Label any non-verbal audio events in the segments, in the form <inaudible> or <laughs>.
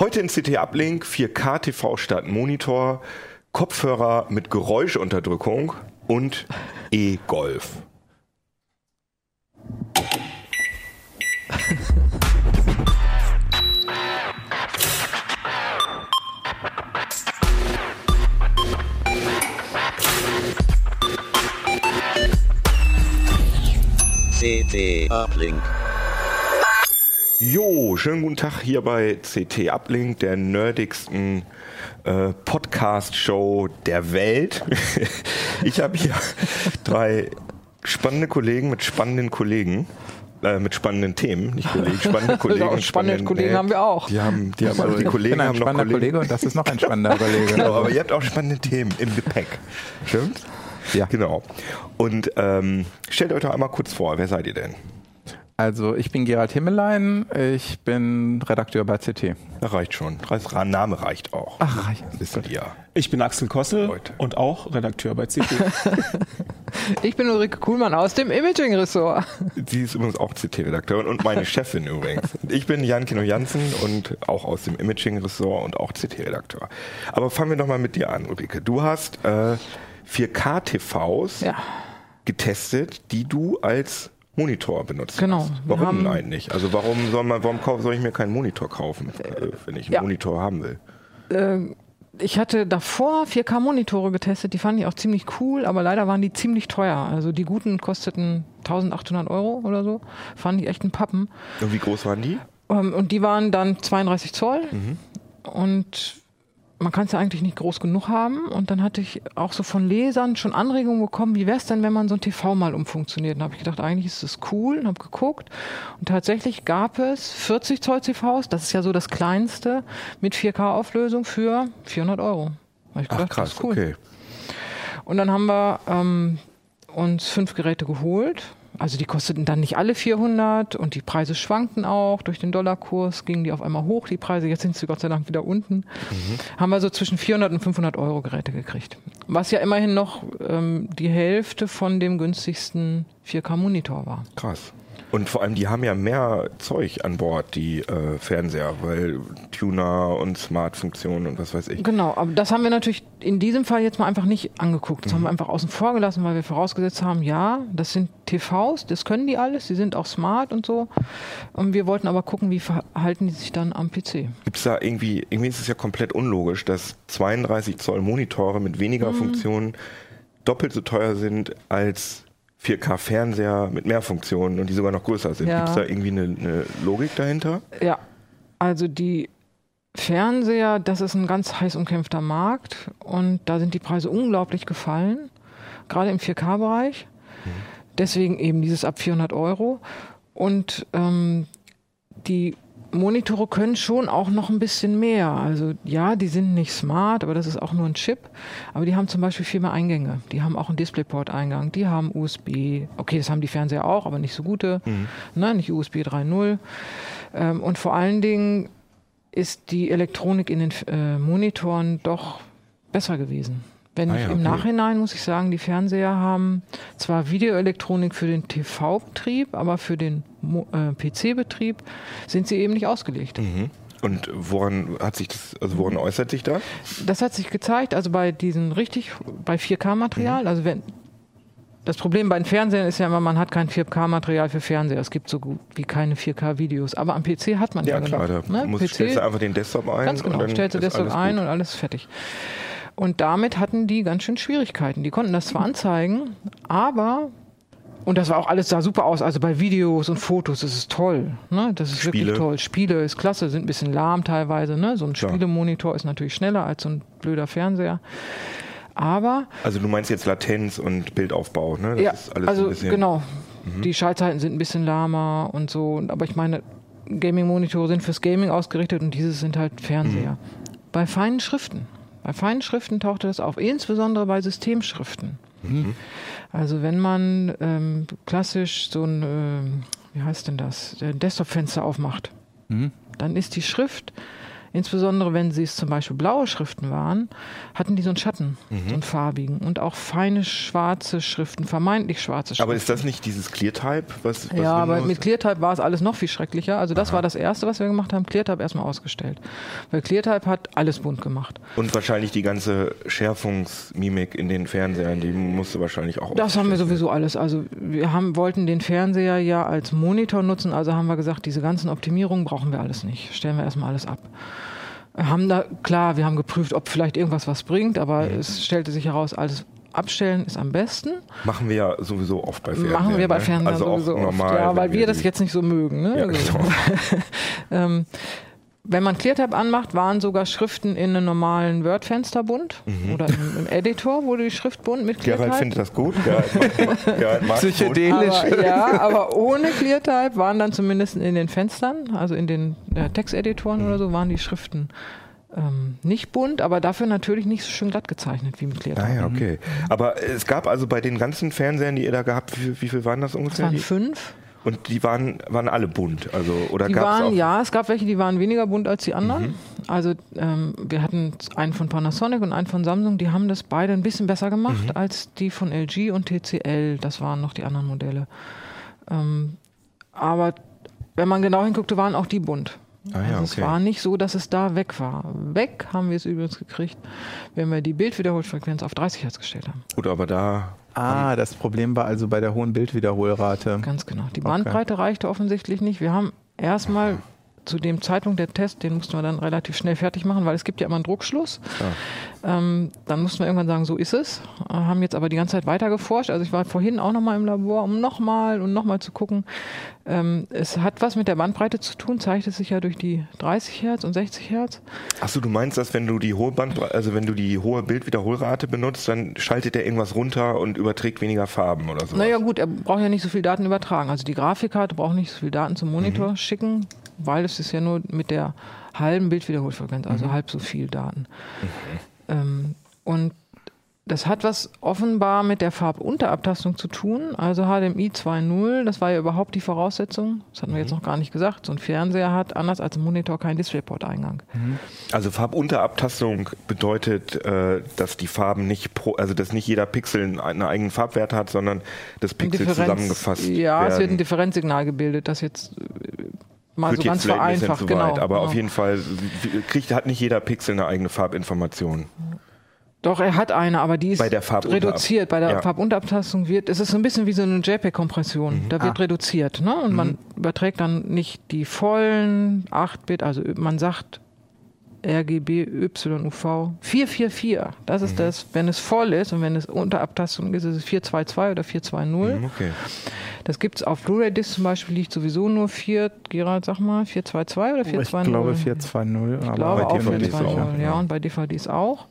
Heute in CT Uplink 4K TV statt Monitor, Kopfhörer mit Geräuschunterdrückung und E-Golf. CT Uplink. Jo, schönen guten Tag hier bei CT Uplink, der nerdigsten äh, Podcast-Show der Welt. <laughs> ich habe hier drei spannende Kollegen mit spannenden Kollegen. Äh, mit spannenden Themen, nicht Kollegen, <laughs> spannende Kollegen. Genau, spannende Kollegen haben wir auch. Die haben, die haben also die ich Kollegen bin ein haben noch Kollegen. Kollege und das ist noch ein spannender <laughs> Kollege. Genau, aber ihr habt auch spannende Themen im Gepäck. Stimmt? Ja. Genau. Und ähm, stellt euch doch einmal kurz vor, wer seid ihr denn? Also ich bin Gerald Himmelein, ich bin Redakteur bei CT. Das reicht schon. Das Name reicht auch. Ach, reicht. die ja. Ich bin Axel Kossel Leute. und auch Redakteur bei CT. <laughs> Ich bin Ulrike Kuhlmann aus dem Imaging-Ressort. Sie ist übrigens auch CT-Redakteurin und meine Chefin übrigens. Ich bin Jan Kino Jansen und auch aus dem Imaging-Ressort und auch CT-Redakteur. Aber fangen wir doch mal mit dir an, Ulrike. Du hast äh, 4K-TVs Ja, getestet, die du als Monitor benutzt Genau. hast. Warum eigentlich? Also warum soll man, warum soll ich mir keinen Monitor kaufen, äh, wenn ich einen ja. Monitor haben will? äh, ich hatte davor 4K-Monitore getestet, die fand ich auch ziemlich cool, aber leider waren die ziemlich teuer. Also die guten kosteten 1800 Euro oder so. Fand ich echt ein Pappen. Und wie groß waren die? Ähm, Und die waren dann 32 Zoll. Mhm. Und man kann es ja eigentlich nicht groß genug haben. Und dann hatte ich auch so von Lesern schon Anregungen bekommen, wie wäre es denn, wenn man so ein TV mal umfunktioniert. Und habe ich gedacht, eigentlich ist das cool und habe geguckt. Und tatsächlich gab es 40 Zoll TVs, das ist ja so das kleinste, mit 4K-Auflösung für 400 Euro. Hab ich Ach gedacht, krass, das ist cool. okay. Und dann haben wir ähm, uns fünf Geräte geholt. Also die kosteten dann nicht alle 400 und die Preise schwankten auch. Durch den Dollarkurs gingen die auf einmal hoch, die Preise. Jetzt sind sie Gott sei Dank wieder unten. Haben wir so zwischen 400 und 500 Euro Geräte gekriegt. Was ja immerhin noch ähm, die Hälfte von dem günstigsten 4K-Monitor war. Krass. Und vor allem, die haben ja mehr Zeug an Bord, die äh, Fernseher, weil Tuner und Smart-Funktionen und was weiß ich. Genau, aber das haben wir natürlich in diesem Fall jetzt mal einfach nicht angeguckt. Das haben Mhm. wir einfach außen vor gelassen, weil wir vorausgesetzt haben, ja, das sind TVs, das können die alles, die sind auch smart und so. Und wir wollten aber gucken, wie verhalten die sich dann am PC. Gibt es da irgendwie, irgendwie ist es ja komplett unlogisch, dass 32 Zoll Monitore mit weniger Mhm. Funktionen doppelt so teuer sind als 4K-Fernseher mit mehr Funktionen und die sogar noch größer sind. Ja. Gibt es da irgendwie eine, eine Logik dahinter? Ja, also die Fernseher, das ist ein ganz heiß umkämpfter Markt und da sind die Preise unglaublich gefallen, gerade im 4K-Bereich. Deswegen eben dieses ab 400 Euro. Und ähm, die Monitore können schon auch noch ein bisschen mehr. Also ja, die sind nicht smart, aber das ist auch nur ein Chip. Aber die haben zum Beispiel viel mehr Eingänge. Die haben auch einen DisplayPort-Eingang. Die haben USB. Okay, das haben die Fernseher auch, aber nicht so gute. Ne, nicht USB 3.0. Ähm, und vor allen Dingen ist die Elektronik in den äh, Monitoren doch besser gewesen. Wenn Ah ich ja, im okay. Nachhinein muss ich sagen, die Fernseher haben zwar Videoelektronik für den TV-Betrieb, aber für den äh, PC-Betrieb sind sie eben nicht ausgelegt. Mhm. Und woran hat sich das, also woran äußert sich das? Das hat sich gezeigt, also bei diesen richtig, bei Mhm. 4K-Material, also wenn, das Problem bei den Fernsehern ist ja immer, man hat kein 4K-Material für Fernseher. Es gibt so gut wie keine 4K-Videos. Aber am PC hat man ja, Ja klar, da ne? muss, PC, stellst du einfach den Desktop ein Ganz genau, stellst du Desktop ein und alles fertig. Und damit hatten die ganz schön Schwierigkeiten. Die konnten das zwar anzeigen, aber und das war auch alles sah super aus. Also bei Videos und Fotos, ist toll. Ne? Das ist Spiele. wirklich toll. Spiele ist klasse, sind ein bisschen lahm teilweise. Ne? So ein Klar. Spielemonitor ist natürlich schneller als so ein blöder Fernseher. Aber Also du meinst jetzt Latenz und Bildaufbau, ne? Das ja, ist alles also ein bisschen, Mhm. genau. Die Schaltzeiten sind ein bisschen lahmer und so. Aber ich meine, Gaming-Monitore sind fürs Gaming ausgerichtet und dieses sind halt Fernseher. Mhm. Bei feinen Schriften. Bei feinen Schriften tauchte das auf, insbesondere bei Systemschriften. Mhm. Also wenn man ähm, klassisch so ein, ähm, wie heißt denn das, ein Desktop-Fenster aufmacht, Mhm. dann ist die Schrift Insbesondere wenn sie es zum Beispiel blaue Schriften waren, hatten die so einen Schatten, Mhm. so einen farbigen. Und auch feine schwarze Schriften, vermeintlich schwarze Schriften. Aber ist das nicht dieses Clear-Type? Was, was ja, aber mit ClearType war es alles noch viel schrecklicher. Also das war das Erste, was wir gemacht haben, ClearType erstmal ausgestellt. Weil ClearType hat alles bunt gemacht. Und wahrscheinlich die ganze Schärfungsmimik in den Fernsehern, die musste wahrscheinlich auch. Das haben wir sowieso alles. Also wir haben, wollten den Fernseher ja als Monitor nutzen, also haben wir gesagt, diese ganzen Optimierungen brauchen wir alles nicht. Stellen wir erstmal alles ab. Haben da, klar, wir haben geprüft, ob vielleicht irgendwas was bringt, aber Mhm. es stellte sich heraus, alles abstellen ist am besten. Machen wir ja sowieso oft bei Fernsehern. Machen wir bei ne? Fernsehern also sowieso auch normal. oft. Ja, weil wir das die- jetzt nicht so mögen. Ne? Ja, Also, genau. <laughs> ähm, wenn man ClearType anmacht, waren sogar Schriften in einem normalen Word-Fenster bunt oder im, im Editor wurde die Schrift bunt mit Mhm. Gerald ClearType. findet das gut. Gerald mag, <laughs> Psychedelisch. Aber, ja, aber ohne ClearType waren dann zumindest in den Fenstern, also in den äh, Texteditoren oder so, waren die Schriften ähm, nicht bunt, aber dafür natürlich nicht so schön glatt gezeichnet wie mit ClearType. Ah ja, okay. Aber es gab also bei den ganzen Fernsehern, die ihr da gehabt, wie, wie viel waren das Es ungefähr? waren Die- fünf. Und die waren, waren alle bunt. Also, oder Die gab's waren, auch, ja, es gab welche, die waren weniger bunt als die anderen. Mhm. Also ähm, wir hatten einen von Panasonic und einen von Samsung, die haben das beide ein bisschen besser gemacht Mhm. als die von LG und TCL. Das waren noch die anderen Modelle. Ähm, aber wenn man genau hinguckte, waren auch die bunt. Ah ja, also es okay. war nicht so, dass es da weg war. Weg haben wir es übrigens gekriegt, wenn wir die Bildwiederholfrequenz auf 30 Hertz gestellt haben. Gut, aber da. Ah, das Problem war also bei der hohen Bildwiederholrate. Ganz genau. Die Bandbreite reichte offensichtlich nicht. Wir haben erstmal zu dem Zeitpunkt der Test, den mussten wir dann relativ schnell fertig machen, weil es gibt ja immer einen Druckschluss. Ähm, dann mussten wir irgendwann sagen, so ist es. Äh, haben jetzt aber die ganze Zeit weiter geforscht. Also ich war vorhin auch nochmal im Labor, um nochmal und nochmal zu gucken. Ähm, es hat was mit der Bandbreite zu tun, zeigt es sich ja durch die 30 Hertz und 60 Hertz. Achso, du meinst, dass wenn du die hohe Bandbreite, also wenn du die hohe Bildwiederholrate benutzt, dann schaltet er irgendwas runter und überträgt weniger Farben oder so. Naja gut, er braucht ja nicht so viel Daten übertragen. Also die Grafikkarte braucht nicht so viel Daten zum Monitor schicken, weil es ist ja nur mit der halben Bildwiederholfrequenz, also halb so viel Daten. Ähm, und das hat was offenbar mit der Farbunterabtastung zu tun. Also HDMI 2.0, das war ja überhaupt die Voraussetzung. Das hatten wir jetzt noch gar nicht gesagt. So ein Fernseher hat anders als ein Monitor keinen DisplayPort-Eingang. Also Farbunterabtastung bedeutet, äh, dass die Farben nicht pro, also dass nicht jeder Pixel einen, eigenen Farbwert hat, sondern das Pixel zusammengefasst Ja, es wird ein werden. Differenzsignal gebildet, das jetzt äh, mal Wird so ganz vereinfacht. Genau, weit, aber genau. auf jeden Fall kriegt, hat nicht jeder Pixel eine eigene Farbinformation. Doch, er hat eine, aber die ist Bei reduziert. Bei der Ja. Farbunterabtastung wird, es ist so ein bisschen wie so eine JPEG-Kompression. Da wird reduziert. Ne? Und man überträgt dann nicht die vollen 8-Bit, also man sagt RGB, YUV, 444. Das ist das, wenn es voll ist und wenn es Unterabtastung ist, ist es 422 oder 420. Hm, Okay. Das gibt es auf Blu-ray-Disc zum Beispiel, liegt sowieso nur 4, Gerald, sag mal, 422 oder Ich 420? glaube 420. Ich glaube bei auch DVDs 420, auch, ja, ja. und bei DVDs auch.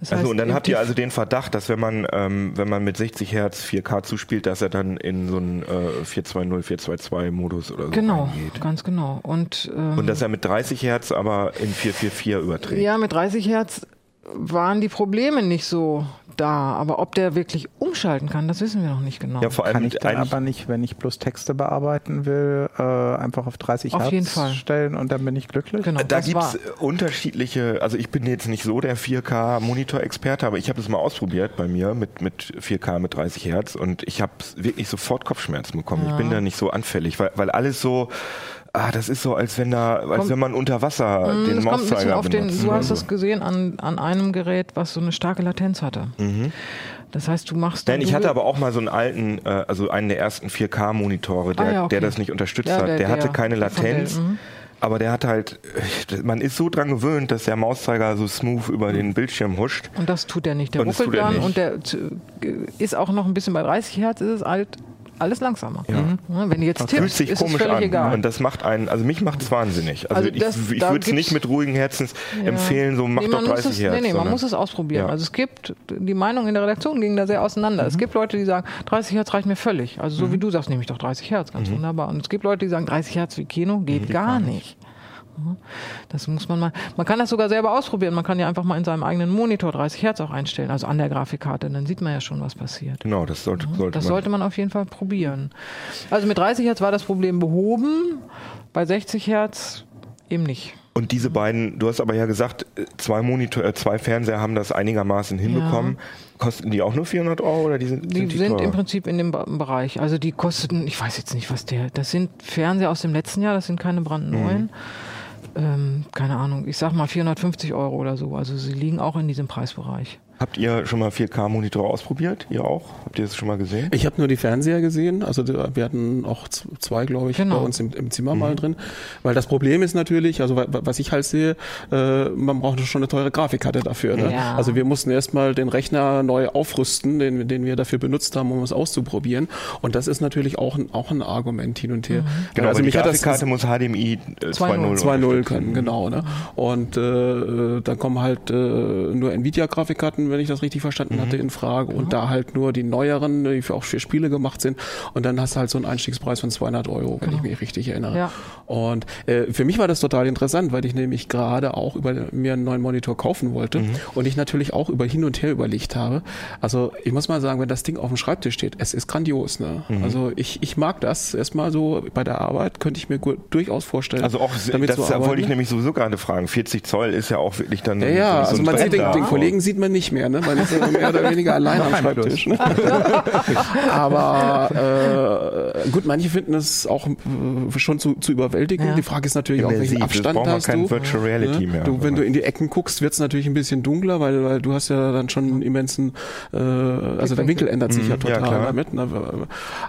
Das Also heißt, und dann habt ihr also den Verdacht, dass wenn man ähm, wenn man mit 60 Hertz 4K zuspielt, dass er dann in so einen äh, 420 422 Modus oder so Genau, reingeht. ganz genau. Und, ähm, Und dass er mit 30 Hertz aber in 444 überträgt. ja, mit 30 Hertz waren die Probleme nicht so da. Aber ob der wirklich umschalten kann, das wissen wir noch nicht genau. Ja, vor allem Kann ich dann aber nicht, wenn ich bloß Texte bearbeiten will, äh, einfach auf 30 Auf Hertz jeden Fall. stellen und dann bin ich glücklich? genau, Da das gibt's war. unterschiedliche, also ich bin jetzt nicht so der 4K-Monitor-Experte, aber ich habe es mal ausprobiert bei mir mit, mit 4K mit 30 Hertz und ich habe wirklich sofort Kopfschmerzen bekommen. Ich bin da nicht so anfällig, weil, weil alles so, ah, das ist so, als wenn da, als Kommt- wenn man unter Wasser den kommt ein bisschen Mauszeiger auf den, benutzt. du oder hast das gesehen an, an einem Gerät, was so eine starke Latenz hatte. Das heißt, du machst. Mhm. Nein, ich hatte aber auch mal so einen alten, äh, also einen der ersten 4K-Monitore, der, Ah, ja, okay. der das nicht unterstützt Ja, hat. der- Der, hatte der- keine der Latenz. mhm. Aber der hat halt, äh, man ist so dran gewöhnt, dass der Mauszeiger so smooth über den Bildschirm huscht. Und das tut er nicht. Der Und ruckelt er dann und der zu- ist auch noch ein bisschen bei 30 Hertz, ist es halt alles langsamer. Mhm. Wenn du jetzt Fühlt tippst, sich ist es komisch völlig an. egal. Und das macht einen, also mich macht es wahnsinnig. Also, Also das- ich, ich würde es nicht mit ruhigen Herzens Ja. empfehlen, so mach nee, doch man muss 30 es, Hertz. Nee, nee, man sondern- muss es ausprobieren. Ja. Also es gibt, die Meinung in der Redaktion ging da sehr auseinander. Mhm. Es gibt Leute, die sagen, 30 Hertz reicht mir völlig. Also so wie du sagst, nehme ich doch 30 Hertz, Mhm. ganz wunderbar. Und es gibt Leute, die sagen, 30 Hertz wie Kino geht gar nicht. Ja, Das muss man mal. Man kann das sogar selber ausprobieren. Man kann ja einfach mal in seinem eigenen Monitor 30 Hertz auch einstellen, also an der Grafikkarte. Dann sieht man ja schon, was passiert. Genau, das sollte, sollte Das man. sollte man auf jeden Fall probieren. Also mit 30 Hertz war das Problem behoben, bei 60 Hertz eben nicht. Und diese beiden, du hast aber ja gesagt, zwei Monitor, äh, zwei Fernseher haben das einigermaßen hinbekommen. Kosten die auch nur 400 Euro oder die sind, Die sind, die sind im Prinzip in dem Bereich. Also die kosteten, ich weiß jetzt nicht, was der. Das sind Fernseher aus dem letzten Jahr, das sind keine brandneuen. Mhm. Ähm, keine Ahnung, ich sag mal 450 Euro oder so. Also sie liegen auch in diesem Preisbereich. Habt ihr schon mal 4K-Monitore ausprobiert? Ihr auch? Habt ihr das schon mal gesehen? Ich habe nur die Fernseher gesehen, also wir hatten auch zwei, glaube ich, Genau. bei uns im, im Zimmer Mhm. mal drin. Weil das Problem ist natürlich, also wa- was ich halt sehe, äh, man braucht schon eine teure Grafikkarte dafür. Ne? Ja. Also wir mussten erstmal den Rechner neu aufrüsten, den, den wir dafür benutzt haben, um es auszuprobieren. Und das ist natürlich auch ein, auch ein Argument hin und her. Genau, also die mich hat das Grafikkarte muss HDMI äh, 2.0 2.0 unterstützen. können, genau. Ne? Und äh, dann kommen halt äh, nur Nvidia-Grafikkarten, wenn ich das richtig verstanden hatte, in Frage. Und da halt nur die neueren, die für, auch für Spiele gemacht sind. Und dann hast du halt so einen Einstiegspreis von 200 Euro, wenn ich mich richtig erinnere. Ja. Und äh, für mich war das total interessant, weil ich nämlich gerade auch über mir einen neuen Monitor kaufen wollte und ich natürlich auch über hin und her überlegt habe. Also ich muss mal sagen, wenn das Ding auf dem Schreibtisch steht, es ist grandios. Ne? Also ich, ich mag das erstmal so bei der Arbeit, könnte ich mir gut, durchaus vorstellen. Also auch, das wollte ich nämlich sowieso gerade fragen. 40 Zoll ist ja auch wirklich dann Ja, ja, so also man sieht den, den. Kollegen sieht man nicht mehr, ne? Man ist ja mehr oder weniger allein am Schreibtisch. Ne? <laughs> Aber äh, gut, manche finden es auch äh, schon zu, zu überwältigen. Ja. Die Frage ist natürlich auch, Immersiv. welchen Jetzt Abstand braucht man hast kein du. Virtual Reality mehr. Du, wenn du in die Ecken guckst, wird es natürlich ein bisschen dunkler, weil, weil du hast ja dann schon einen immensen, äh, also der Winkel ändert sich ja Mhm. Ja, total klar. damit. Ne?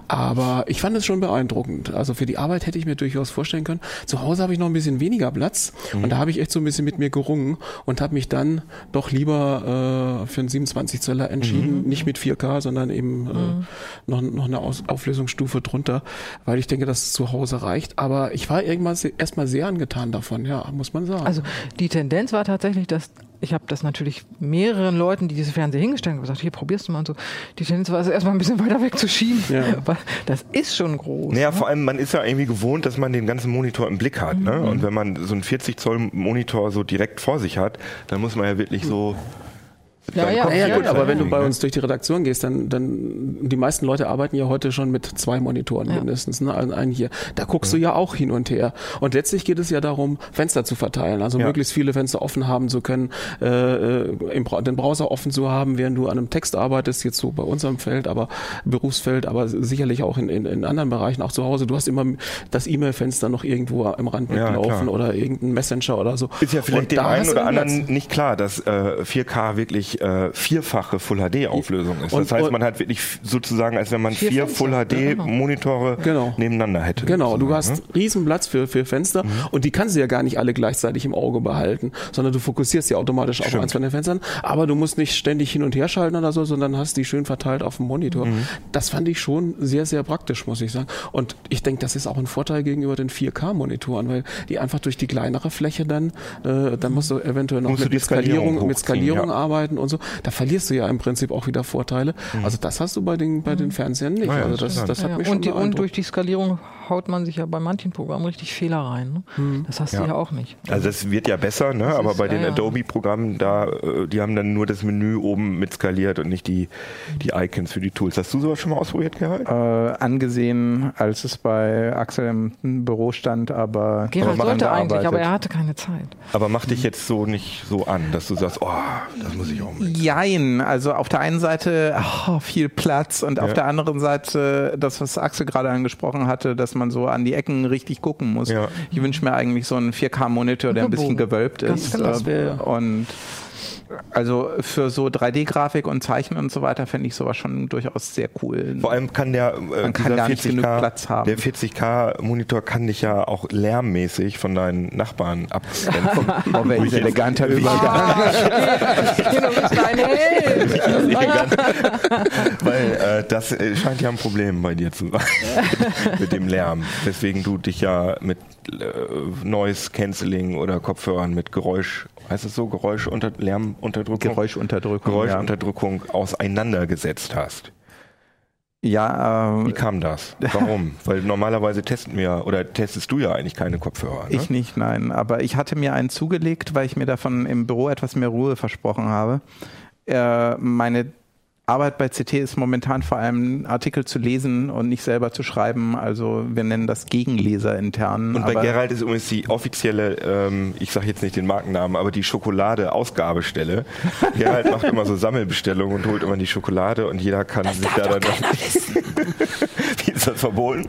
Aber ich fand es schon beeindruckend. Also für die Arbeit hätte ich mir durchaus vorstellen können. Zu Hause habe ich noch ein bisschen weniger Platz Mhm. und da habe ich echt so ein bisschen mit mir gerungen und habe mich dann doch lieber äh, für einen 27 Zöller entschieden, Mhm. nicht mit 4K, sondern eben äh, noch, noch eine Aus Auflösungsstufe drunter, weil ich denke, dass es zu Hause reicht. Aber ich war irgendwann erstmal sehr angetan davon, ja, muss man sagen. Also die Tendenz war tatsächlich, dass ich habe das natürlich mehreren Leuten, die diese Fernseher hingestellt haben, gesagt, hier probierst du mal und so. Die Tendenz war es erstmal ein bisschen <laughs> weiter weg zu schieben, Ja. <laughs> weil das ist schon groß. Naja, ne? vor allem, man ist ja irgendwie gewohnt, dass man den ganzen Monitor im Blick hat. Ne? Und wenn man so einen 40 Zoll Monitor so direkt vor sich hat, dann muss man ja wirklich so. Ja, ja, Ja, ja, Ja, gut, aber wenn du bei uns durch die Redaktion gehst, dann, dann die meisten Leute arbeiten ja heute schon mit zwei Monitoren Ja. mindestens, ne? Einen, einen hier. Da guckst du ja auch hin und her. Und letztlich geht es ja darum, Fenster zu verteilen, also Ja. möglichst viele Fenster offen haben zu können, äh, äh, im, den Browser offen zu haben, während du an einem Text arbeitest, jetzt so bei unserem Feld, aber Berufsfeld, aber sicherlich auch in, in, in anderen Bereichen, auch zu Hause. Du hast immer das E-Mail-Fenster noch irgendwo am Rand Ja, mitlaufen oder irgendein Messenger oder so. Ist ja vielleicht Und dem einen oder anderen nicht klar, dass äh, 4K wirklich äh, vierfache Full HD Auflösung ist. Und- das heißt, man hat wirklich sozusagen, als wenn man Vier vier Full HD genau. Monitore Genau. nebeneinander hätte. Genau, du sozusagen, hast riesen Platz für, für Fenster Mhm. und die kannst du ja gar nicht alle gleichzeitig im Auge behalten, sondern du fokussierst ja automatisch auf eins von den Fenstern, aber du musst nicht ständig hin und her schalten oder so, sondern hast die schön verteilt auf dem Monitor. Mhm. Das fand ich schon sehr, sehr praktisch, muss ich sagen. Und ich denke, das ist auch ein Vorteil gegenüber den 4K-Monitoren, weil die einfach durch die kleinere Fläche dann, äh, dann musst du eventuell noch Musst mit, Skalierung, Skalierung mit Skalierung hochziehen, ja. arbeiten und so. Da verlierst du ja im Prinzip auch wieder Vorteile. Also das hast du bei den, bei den Fernsehern nicht. Ja, also das, das hat ja, mich schon und, die, und durch die Skalierung haut man sich ja bei manchen Programmen richtig Fehler rein. Ne? Hm. Das hast Ja. du ja auch nicht. Also es wird ja besser, ne? aber ist- bei den. Adobe-Programmen, da, äh, die haben dann nur das Menü oben mit skaliert und nicht die, die Icons für die Tools. Hast du sowas schon mal ausprobiert, Gerald? Äh, angesehen, als es bei Axel im Büro stand, aber Gerald machen sollte eigentlich, aber arbeitet. er hatte keine Zeit. Aber mach dich jetzt so nicht so an, dass du sagst, oh, das muss ich auch mit. Jein, also auf der einen Seite oh, viel Platz und auf Ja. der anderen Seite das, was Axel gerade angesprochen hatte, dass man so an die Ecken richtig gucken muss. Ja. Ich wünsche mir eigentlich so einen 4K-Monitor, der ein bisschen gewölbt Ganz ist. äh, Das wär- Und also für so 3D-Grafik und Zeichnen und so weiter fände ich sowas schon durchaus sehr cool. Vor allem kann der, äh, Man kann dieser gar nicht genug Platz haben. der 40K-Monitor kann dich ja auch lärmmäßig von deinen Nachbarn abgrenzen. <laughs> Oh, welch eleganter Übergang. <laughs> <laughs> Weil äh, das äh, scheint ja ein Problem bei dir zu sein mit dem Lärm. Deswegen du dich ja mit äh, Noise Cancelling oder Kopfhörern mit Geräusch, heißt es so, Geräusch unter Lärmunterdrückung, Geräuschunterdrückung. Geräuschunterdrückung auseinandergesetzt hast. Ja, Wie äh, kam das? Warum? <laughs> Weil normalerweise testen wir oder testest du ja eigentlich keine Kopfhörer. Ne? Ich nicht, nein. Aber ich hatte mir einen zugelegt, weil ich mir davon im Büro etwas mehr Ruhe versprochen habe. Äh, meine Arbeit bei CT ist momentan vor allem Artikel zu lesen und nicht selber zu schreiben. Also wir nennen das Gegenleser intern. Und bei Gerald ist übrigens die offizielle, ähm, ich sage jetzt nicht den Markennamen, aber die Schokolade-Ausgabestelle. <laughs> Gerald macht immer so Sammelbestellungen und holt immer die Schokolade und jeder kann sich da dann. <laughs> Wie ist das verboten?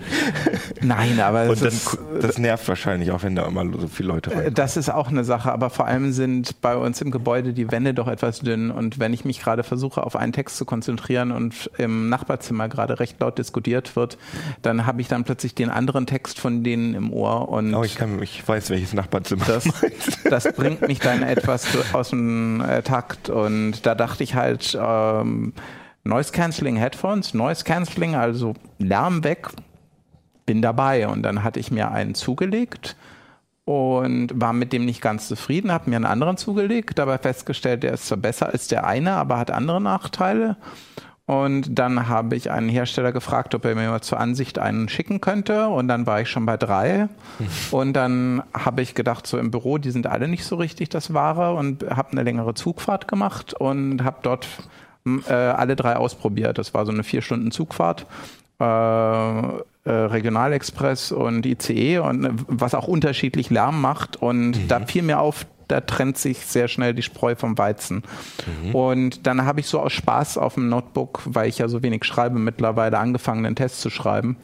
Nein, aber Und dann, ist, das nervt wahrscheinlich auch, wenn da immer so viele Leute rein. Das ist auch eine Sache, aber vor allem sind bei uns im Gebäude die Wände doch etwas dünn und wenn ich mich gerade versuche, auf einen Text zu konzentrieren und im Nachbarzimmer gerade recht laut diskutiert wird, dann habe ich dann plötzlich den anderen Text von denen im Ohr und Oh, ich, kann, ich weiß, welches Nachbarzimmer das, <laughs> das bringt mich dann etwas aus dem äh, Takt und da dachte ich halt, ähm, Noise Cancelling Headphones, Noise Cancelling, also Lärm weg, bin dabei. Und dann hatte ich mir einen zugelegt und war mit dem nicht ganz zufrieden, habe mir einen anderen zugelegt, dabei festgestellt, der ist zwar besser als der eine, aber hat andere Nachteile. Und dann habe ich einen Hersteller gefragt, ob er mir mal zur Ansicht einen schicken könnte. Und dann war ich schon bei drei. <laughs> Und dann habe ich gedacht, so im Büro, die sind alle nicht so richtig das Wahre und habe eine längere Zugfahrt gemacht und habe dort äh, alle drei ausprobiert. Das war so eine vier Stunden Zugfahrt. Äh, äh, Regionalexpress und ICE und äh, was auch unterschiedlich Lärm macht. Und da fiel mir auf, da trennt sich sehr schnell die Spreu vom Weizen. Und dann habe ich so aus Spaß auf dem Notebook, weil ich ja so wenig schreibe, mittlerweile angefangen, einen Test zu schreiben.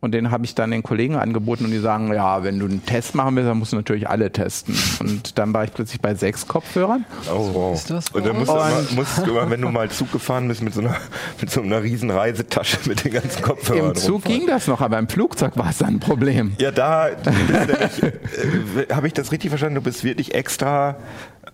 Und den habe ich dann den Kollegen angeboten und die sagen, ja, wenn du einen Test machen willst, dann musst du natürlich alle testen. Und dann war ich plötzlich bei sechs Kopfhörern. Oh, wow. Ist das und dann musst du, immer, musst du immer, wenn du mal Zug gefahren bist, mit so einer, mit so einer riesen Reisetasche mit den ganzen Kopfhörern Im Zug rumfahren. ging das noch, aber im Flugzeug war es dann ein Problem. Ja, da äh, habe ich das richtig verstanden. Du bist wirklich extra,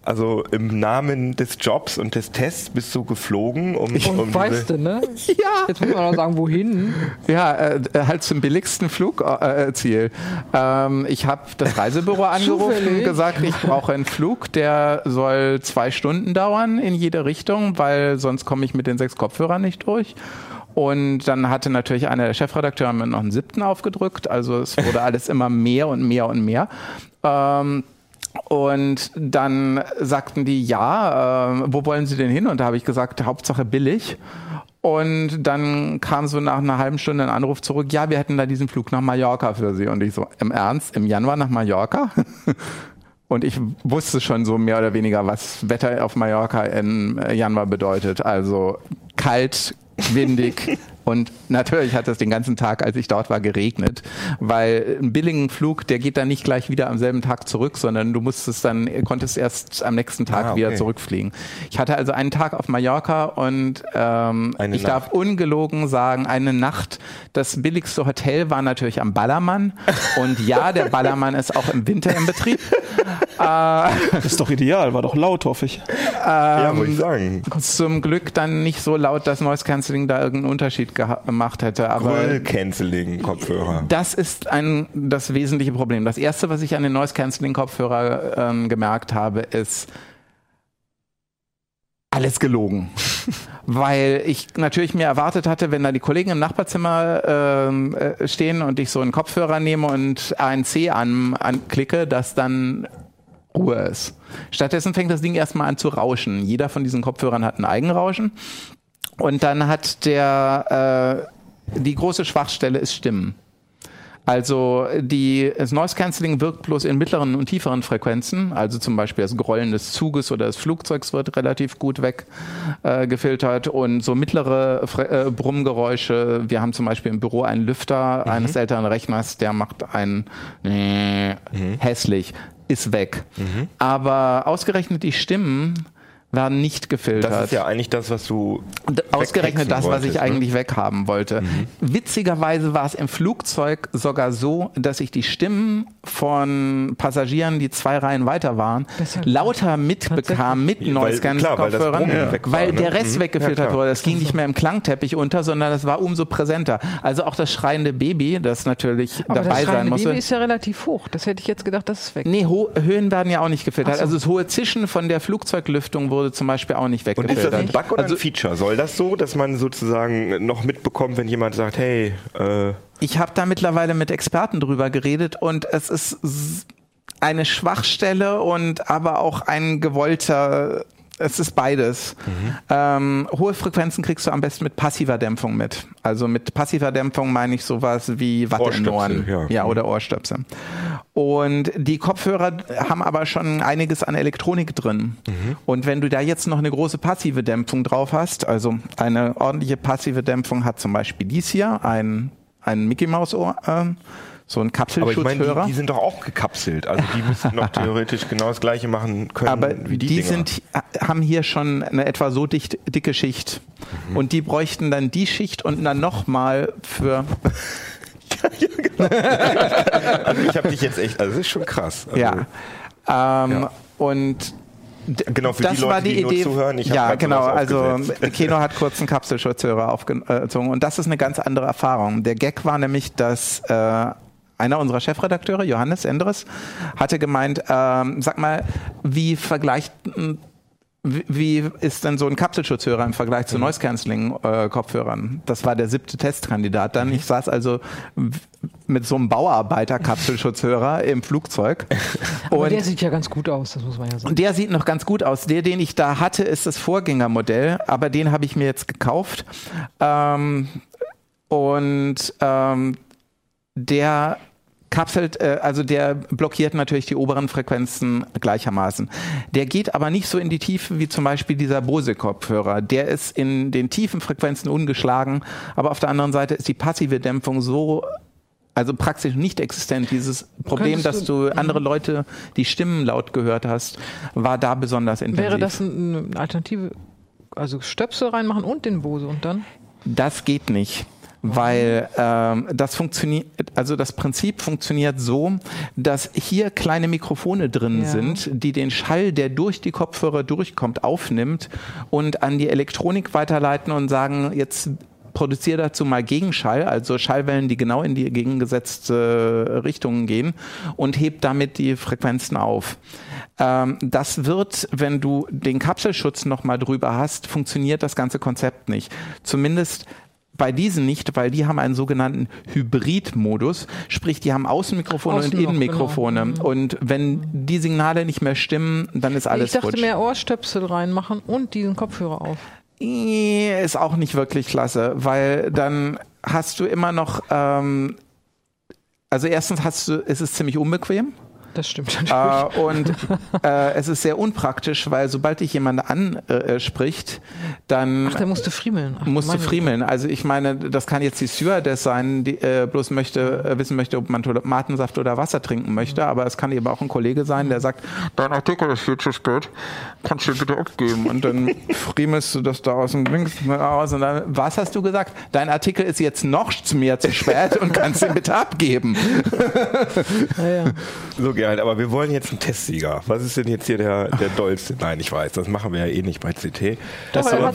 also im Namen des Jobs und des Tests bist du geflogen, um, um Und weißt du, ne? <laughs> Ja. Jetzt muss man noch sagen, wohin? Ja, äh, halt zum billigsten Flugziel. Äh, Ziel. ähm, ich habe das Reisebüro <laughs> angerufen gesagt, ich brauche einen Flug, der soll zwei Stunden dauern in jede Richtung, weil sonst komme ich mit den sechs Kopfhörern nicht durch. Und dann hatte natürlich einer der Chefredakteure mir noch einen siebten aufgedrückt. Also es wurde <laughs> alles immer mehr und mehr und mehr. Ähm, und dann sagten die, ja, äh, wo wollen Sie denn hin? Und da habe ich gesagt, Hauptsache billig. Und dann kam so nach einer halben Stunde ein Anruf zurück, ja, wir hätten da diesen Flug nach Mallorca für Sie. Und ich so, im Ernst, im Januar nach Mallorca? <laughs> Und ich wusste schon so mehr oder weniger, was Wetter auf Mallorca im Januar bedeutet. Also kalt, windig <laughs> und natürlich hat es den ganzen Tag, als ich dort war, geregnet, weil ein billigen Flug, der geht dann nicht gleich wieder am selben Tag zurück, sondern du musstest dann, konntest erst am nächsten Tag Ah, okay. wieder zurückfliegen. Ich hatte also einen Tag auf Mallorca und ähm, Eine ich Nacht. darf ungelogen sagen, eine Nacht. Das billigste Hotel war natürlich am Ballermann und ja, der Ballermann ist auch im Winter in Betrieb. <laughs> Das ist doch ideal, war doch laut, hoffe ich. ja, Ähm, muss ich sagen. Zum Glück dann nicht so laut, dass Noise Cancelling da irgendeinen Unterschied gemacht hätte. Aber Gröll-Canceling-Kopfhörer. das ist ein, das wesentliche Problem. Das erste, was ich an den Noise Cancelling Kopfhörer ähm, gemerkt habe, ist alles gelogen. <laughs> Weil ich natürlich mir erwartet hatte, wenn da die Kollegen im Nachbarzimmer ähm, äh, stehen und ich so einen Kopfhörer nehme und ANC an, anklicke, dass dann Ruhe ist. Stattdessen fängt das Ding erstmal an zu rauschen. Jeder von diesen Kopfhörern hat ein Eigenrauschen. Und dann hat der äh, die große Schwachstelle ist Stimmen. Also die, das Noise Cancelling wirkt bloß in mittleren und tieferen Frequenzen. Also zum Beispiel das Grollen des Zuges oder des Flugzeugs wird relativ gut weggefiltert äh, und so mittlere Fre äh, Brummgeräusche. Wir haben zum Beispiel im Büro einen Lüfter eines älteren Rechners, der macht ein hässlich, ist weg. Aber ausgerechnet die Stimmen werden nicht gefiltert. Das ist ja eigentlich das, was du. D- Ausgerechnet das, was ich wolltest, ne? eigentlich weghaben wollte. Witzigerweise war es im Flugzeug sogar so, dass ich die Stimmen von Passagieren, die zwei Reihen weiter waren, lauter mitbekam mit Weil- Noise weil das Kopfhörern, Brummen weg war, weil ne? der Rest Mhm. weggefiltert Ja, wurde. Das ging nicht mehr im Klangteppich unter, sondern das war umso präsenter. Also auch das schreiende Baby, das natürlich Aber das dabei sein schreiende musste. Baby ist ja relativ hoch. Das hätte ich jetzt gedacht, das ist weg. Nee, Ho Höhen werden ja auch nicht gefiltert. So. Also das hohe Zischen von der Flugzeuglüftung wurde zum Beispiel auch nicht Und ist weggefiltert. das ein Bug oder also, ein Feature? Soll das so, dass man sozusagen noch mitbekommt, wenn jemand sagt, hey, äh, Ich habe da mittlerweile mit Experten drüber geredet und es ist eine Schwachstelle und aber auch ein gewollter es ist beides. Ähm, hohe Frequenzen kriegst du am besten mit passiver Dämpfung mit. Also mit passiver Dämpfung meine ich sowas wie Watte in Ohren. ja. oder Ohrstöpsel. Und die Kopfhörer haben aber schon einiges an Elektronik drin. Und wenn du da jetzt noch eine große passive Dämpfung drauf hast, also eine ordentliche passive Dämpfung hat zum Beispiel dies hier, ein, ein Mickey Maus Ohr, ähm, so ein Aber ich meine, Kapselschutzhörer. die, die sind doch auch gekapselt. Also die müssten doch <laughs> theoretisch genau das gleiche machen können Aber wie die, die, Dinger. sind, haben hier schon eine etwa so dicht, dicke Schicht. Mhm. Und die bräuchten dann die Schicht und dann nochmal für, <laughs> <laughs> Also ich habe dich jetzt echt, also das ist schon krass. Also, ja. Ähm, Ja. Und Genau, für das die Leute, war die die nur Idee. zuhören, ich ja, genau. Also. Keno hat kurz einen Kapselschutzhörer aufgezogen und das ist eine ganz andere Erfahrung. Der Gag war nämlich, dass äh, einer unserer Chefredakteure, Johannes Endres, hatte gemeint, ähm, sag mal, wie vergleicht wie ist denn so ein Kapselschutzhörer im Vergleich Mhm. zu Noise-Canceling-Kopfhörern? das war der siebte Testkandidat Mhm. dann. Ich saß also mit so einem Bauarbeiter-Kapselschutzhörer im Flugzeug. <laughs> Aber der sieht ja ganz gut aus, das muss man ja sagen. Und der sieht noch ganz gut aus. Der, den ich da hatte, ist das Vorgängermodell, aber den habe ich mir jetzt gekauft. Ähm, und ähm, der kapselt, äh, also der blockiert natürlich die oberen Frequenzen gleichermaßen. Der geht aber nicht so in die Tiefe wie zum Beispiel dieser Bose-Kopfhörer. Der ist in den tiefen Frequenzen ungeschlagen, aber auf der anderen Seite ist die passive Dämpfung so also praktisch nicht existent. Dieses Problem, Könntest dass du andere Leute die Stimmen laut gehört hast, war da besonders intensiv. Wäre das ein- eine Alternative? Also Stöpsel reinmachen und den Bose und dann? Das geht nicht. Weil ähm, das funktioniert, also das Prinzip funktioniert so, dass hier kleine Mikrofone drin Ja. sind, die den Schall, der durch die Kopfhörer durchkommt, aufnimmt und an die Elektronik weiterleiten und sagen, jetzt produziere dazu mal Gegenschall, also Schallwellen, die genau in die gegengesetzte Richtung gehen und hebt damit die Frequenzen auf. Ähm, das wird, wenn du den Kapselschutz nochmal drüber hast, funktioniert das ganze Konzept nicht. Zumindest bei diesen nicht, weil die haben einen sogenannten Hybrid-Modus, sprich, die haben Außenmikrofone Außen und Innenmikrofone. genau. Und wenn die Signale nicht mehr stimmen, dann ist alles ich dachte futsch. mehr Ohrstöpsel reinmachen und diesen Kopfhörer auf. Ist auch nicht wirklich klasse, weil dann hast du immer noch, ähm, also erstens hast du, ist es ziemlich unbequem. Das stimmt natürlich. Äh, und <laughs> äh, es ist sehr unpraktisch, weil sobald dich jemand anspricht, dann Ach, der musste friemeln. Ach, musst du meine friemeln. Also ich meine, das kann jetzt die Stewardess sein, die äh, bloß möchte äh, wissen möchte, ob man Tomatensaft oder Wasser trinken möchte, aber es kann eben auch ein Kollege sein, der sagt, dein Artikel ist viel zu spät, kannst du bitte abgeben und dann <laughs> friemelst du das da aus dem Dings aus und dann, was hast du gesagt? Dein Artikel ist jetzt noch mehr zu spät und kannst ihn bitte abgeben. <laughs> Ja, ja. So geil, aber wir wollen jetzt einen Testsieger. Was ist denn jetzt hier der, der dollste? Nein, ich weiß, das machen wir ja eh nicht bei CT. Er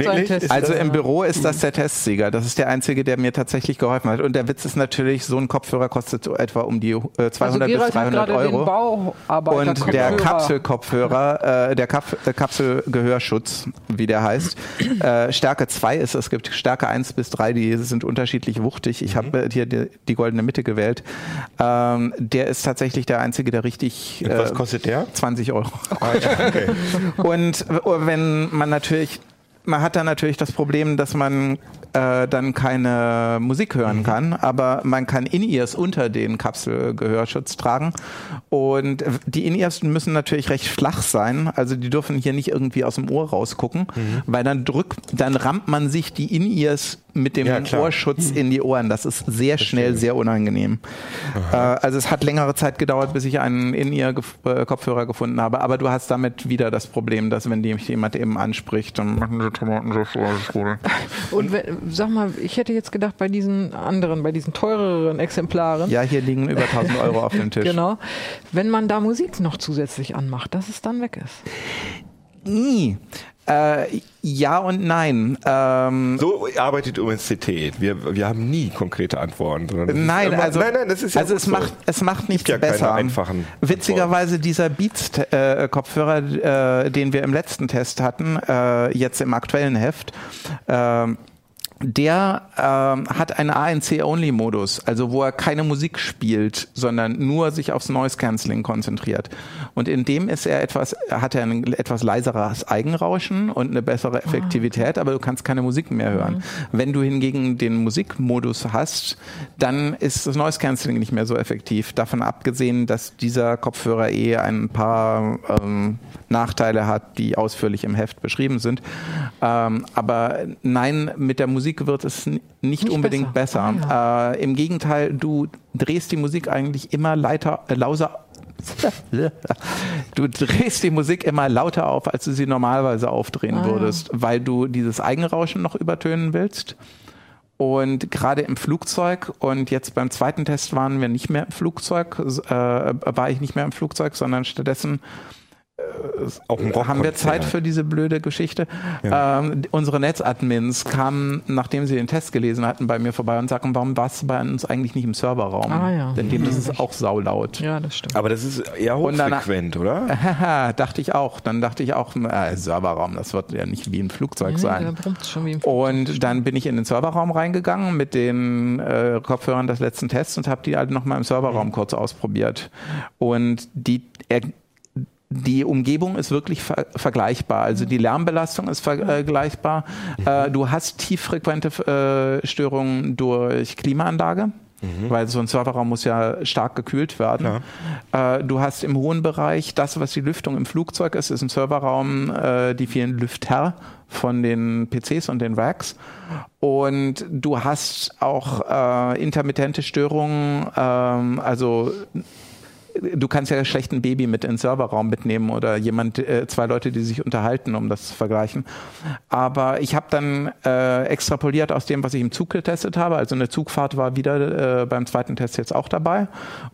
seinen Test. ist Also das, im Büro ist das der Testsieger. Das ist der einzige, der mir tatsächlich geholfen hat. Und der Witz ist natürlich, so ein Kopfhörer kostet so etwa um die äh, 200 Also bis Gerald hat 300 gerade den Euro. Bauarbeiter Und der Kapselkopfhörer, äh, der Kap äh, Kapselgehörschutz, wie der heißt, <clears throat> äh, Stärke 2 ist, es gibt Stärke 1 bis 3, die sind unterschiedlich wuchtig. Ich habe äh, hier die, die goldene Mitte gewählt. Ähm, der ist tatsächlich der einzige, der richtig Und was äh, kostet der? 20 Euro. Ah, ja, okay. <laughs> Und wenn man natürlich, man hat dann natürlich das Problem, dass man äh, dann keine Musik hören kann, aber man kann In-Ears unter den Kapselgehörschutz tragen. Und die In-Ears müssen natürlich recht flach sein, also die dürfen hier nicht irgendwie aus dem Ohr rausgucken, weil dann drückt, dann rammt man sich die In-Ears mit dem Ja. Ohrschutz in die Ohren. Das ist sehr schnell sehr unangenehm. Äh, also es hat längere Zeit gedauert, bis ich einen In-Ear-Kopfhörer gefunden habe, aber du hast damit wieder das Problem, dass wenn dich jemand eben anspricht, dann machen die Tomaten so vor, das ist gut. Und wenn, sag mal, ich hätte jetzt gedacht, bei diesen anderen, bei diesen teureren Exemplaren, Ja, hier liegen über 1000 <laughs> Euro auf dem Tisch. genau, wenn man da Musik noch zusätzlich anmacht, dass es dann weg ist. I. Äh, ja und nein. Ähm, So arbeitet CT. Wir, wir haben nie konkrete Antworten. ist Nein, immer- also, nein, nein, das ist ja also es so. macht es macht nichts ja besser. Witzigerweise dieser Beats-Kopfhörer, äh, den wir im letzten Test hatten, äh, jetzt im aktuellen Heft. ähm, der ähm, hat einen ANC-Only-Modus, also wo er keine Musik spielt, sondern nur sich aufs Noise Cancelling konzentriert. Und in dem ist er etwas, hat er ein etwas leiseres Eigenrauschen und eine bessere Effektivität, aber du kannst keine Musik mehr hören. Wenn du hingegen den Musikmodus hast, dann ist das Noise Cancelling nicht mehr so effektiv. Davon abgesehen, dass dieser Kopfhörer eh ein paar ähm, Nachteile hat, die ausführlich im Heft beschrieben sind. Ähm, aber nein, mit der Musik wird es nicht, Nicht unbedingt besser. besser. Äh, Im Gegenteil, du drehst die Musik eigentlich immer leiter, äh, lauser. <laughs> Du drehst die Musik immer lauter auf, als du sie normalerweise aufdrehen Ah, ja. würdest, weil du dieses Eigenrauschen noch übertönen willst. Und gerade im Flugzeug und jetzt beim zweiten Test waren wir nicht mehr im Flugzeug, äh, war ich nicht mehr im Flugzeug, sondern stattdessen Auch ein haben wir Zeit für diese blöde Geschichte? Ähm, unsere Netzadmins kamen, nachdem sie den Test gelesen hatten, bei mir vorbei und sagten, warum warst du bei uns eigentlich nicht im Serverraum? Ah, ja. Denn dem ist es auch saulaut. Ja, das stimmt. Aber das ist eher hochfrequent, oder? Haha, <laughs> dachte ich auch. Dann dachte ich auch, äh, Serverraum, das wird ja nicht wie ein Flugzeug Ja, sein. wie im Und dann bin ich in den Serverraum reingegangen mit den äh, Kopfhörern des letzten Tests und habe die halt nochmal im Serverraum kurz ausprobiert. Und die, er, die Umgebung ist wirklich ver vergleichbar. Also die Lärmbelastung ist vergleichbar. Äh, du hast tieffrequente äh, Störungen durch Klimaanlage. Weil so ein Serverraum muss ja stark gekühlt werden. Äh, du hast im hohen Bereich das, was die Lüftung im Flugzeug ist, ist im Serverraum äh, die vielen Lüfter von den PCs und den Racks. Und du hast auch äh, intermittente Störungen, ähm, also du kannst ja schlecht ein Baby mit in den Serverraum mitnehmen oder jemand, äh, zwei Leute, die sich unterhalten, um das zu vergleichen. Aber ich habe dann äh, extrapoliert aus dem, was ich im Zug getestet habe. Also eine Zugfahrt war wieder äh, beim zweiten Test jetzt auch dabei.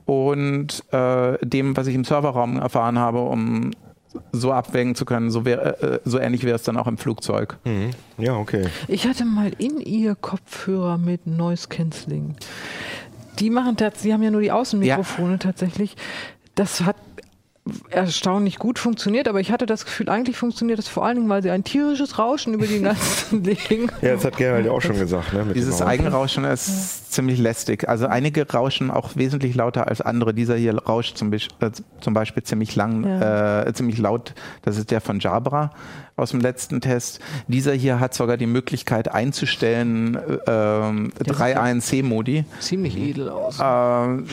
Und äh, dem, was ich im Serverraum erfahren habe, um so abwägen zu können, so, wär, äh, so ähnlich wäre es dann auch im Flugzeug. Mhm. Ja, okay. Ich hatte mal in ihr Kopfhörer mit Noise Cancelling. Die machen tatsächlich, die haben ja nur die Außenmikrofone tatsächlich. Das hat erstaunlich gut funktioniert, aber ich hatte das Gefühl, eigentlich funktioniert das vor allen Dingen, weil sie ein tierisches Rauschen über die ganzen <laughs> legen. Ja, das hat Gerald ja auch schon gesagt. Ne, mit Dieses. Eigenrauschen ist ziemlich lästig. Also einige rauschen auch wesentlich lauter als andere. Dieser hier rauscht zum, Bisch- äh, zum Beispiel ziemlich lang, äh, ziemlich laut. Das ist der von Jabra aus dem letzten Test. Dieser hier hat sogar die Möglichkeit einzustellen, äh, ähm, drei ANC-Modi. Ziemlich edel aus. Ähm,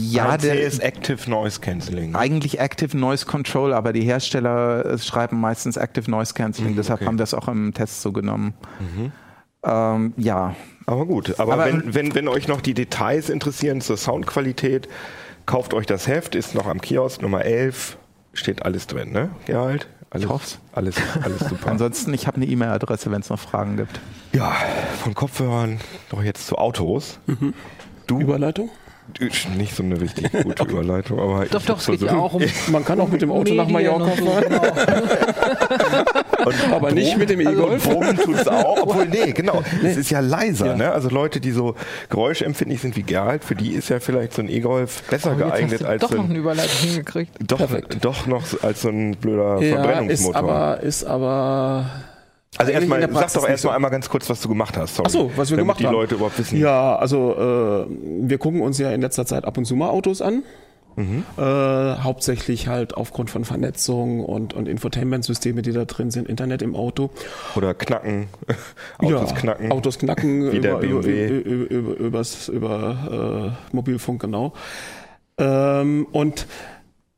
ja, ANC der ist Active Noise Cancelling. eigentlich Active Noise Control, aber die Hersteller äh, schreiben meistens Active Noise Cancelling, deshalb okay. haben wir es auch im Test so genommen. Ähm, ja, Aber gut, aber, Aber- wenn, wenn, wenn euch noch die Details interessieren zur Soundqualität, kauft euch das Heft, ist noch am Kiosk, Nummer 11, steht alles drin, ne, Gerald? Alles, hoff's. Alles, alles super. <laughs> ansonsten, ich habe eine E-Mail-Adresse, wenn es noch Fragen gibt. ja, von Kopfhörern noch jetzt zu Autos. Du, Überleitung? Nicht so eine richtig gute Überleitung, aber doch, doch, es geht ja auch um <laughs> Man kann auch mit dem Auto nach Mallorca so, fahren, genau. <laughs> Und aber nicht mit dem E-Golf. Brummen tut es auch, obwohl, nee, genau. Es ist ja leiser, Ja. ne? Also Leute, die so geräuschempfindlich sind wie Gerald, für die ist ja vielleicht so ein E-Golf besser Oh, jetzt geeignet hast du als doch so noch ein eine Überleitung hingekriegt. Doch, Perfekt. doch noch als so ein blöder Ja, ist Verbrennungsmotor. aber, ist aber also erstmal, sag doch erstmal so. einmal ganz kurz, was du gemacht hast. Sorry. Ach so, was wir Damit gemacht die haben. Leute überhaupt wissen. Ja, also äh, wir gucken uns ja in letzter Zeit ab und zu mal Autos an. Mhm. Äh, hauptsächlich halt aufgrund von Vernetzung und, und Infotainment-Systeme, die da drin sind, Internet im Auto. Oder knacken, <laughs> Autos ja, knacken. Autos knacken <laughs> Wie der über, über, über, über, übers, über äh, Mobilfunk, genau. Ähm, und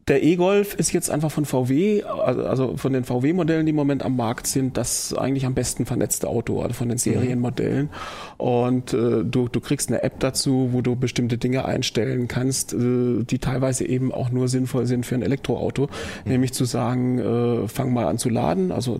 der E-Golf ist jetzt einfach von VW, also also von den VW-Modellen, die im Moment am Markt sind, das eigentlich am besten vernetzte Auto, also von den Serienmodellen. Und äh, du, du kriegst eine App dazu, wo du bestimmte Dinge einstellen kannst, äh, die teilweise eben auch nur sinnvoll sind für ein Elektroauto. Nämlich zu sagen, äh, fang mal an zu laden. Also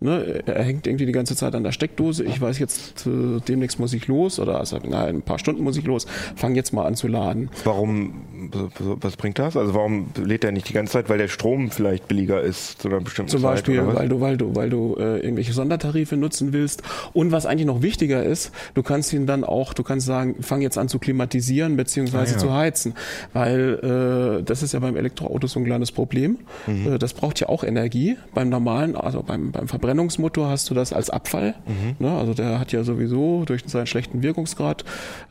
ne, er hängt irgendwie die ganze Zeit an der Steckdose. Ich weiß jetzt, äh, demnächst muss ich los oder also, na, in ein paar Stunden muss ich los. Fang jetzt mal an zu laden. Warum, was bringt das? Also warum lädt er nicht die ganze Zeit, weil der Strom vielleicht billiger ist zu einer bestimmten Zum Zeit. Beispiel, weil du, weil du, weil du äh, irgendwelche Sondertarife nutzen willst. Und was eigentlich noch wichtiger ist, du kannst ihn dann auch, du kannst sagen, fang jetzt an zu klimatisieren beziehungsweise Ah, ja. zu heizen. Weil äh, das ist ja beim Elektroauto so ein kleines Problem. Mhm. Äh, das braucht ja auch Energie. Beim normalen, also beim, beim Verbrennungsmotor hast du das als Abfall. Mhm. Ne? Also der hat ja sowieso durch seinen schlechten Wirkungsgrad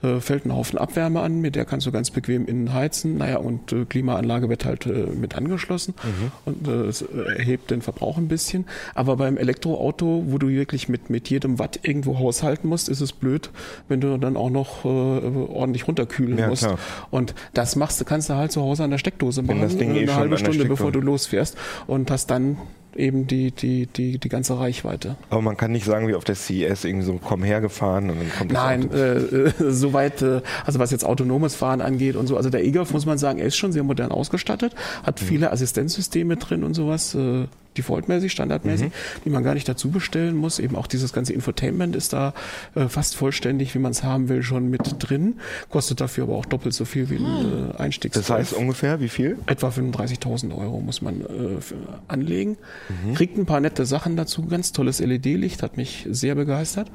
äh, fällt ein Haufen Abwärme an, mit der kannst du ganz bequem innen heizen. Naja, und äh, Klimaanlage wird halt äh, mit angeschlossen Mhm. und äh, es äh, erhebt den Verbrauch ein bisschen. Aber beim Elektroauto, wo du wirklich mit, mit jedem Watt irgendwo haushalten musst, ist es blöd, wenn du dann auch noch äh, ordentlich runterkühlen Ja, musst. klar. Und das machst du, kannst du halt zu Hause an der Steckdose machen, das Ding äh, eh eine halbe Stunde, bevor du losfährst und hast dann eben die, die, die, die ganze Reichweite. Aber man kann nicht sagen, wie auf der CES irgendwie so, komm hergefahren und dann kommt das Nein, äh, äh, soweit, äh, also was jetzt autonomes Fahren angeht und so, also der E-Golf muss man sagen, er ist schon sehr modern ausgestattet, hat Mhm. viele Assistenzsysteme drin und sowas, äh, defaultmäßig, standardmäßig, Mhm. die man gar nicht dazu bestellen muss. Eben auch dieses ganze Infotainment ist da äh, fast vollständig, wie man es haben will, schon mit drin, kostet dafür aber auch doppelt so viel wie ein äh, Einstiegs. Das heißt ungefähr, wie viel? Etwa 35.000 Euro muss man äh, anlegen. Mhm. Kriegt ein paar nette Sachen dazu. Ganz tolles LED-Licht, hat mich sehr begeistert.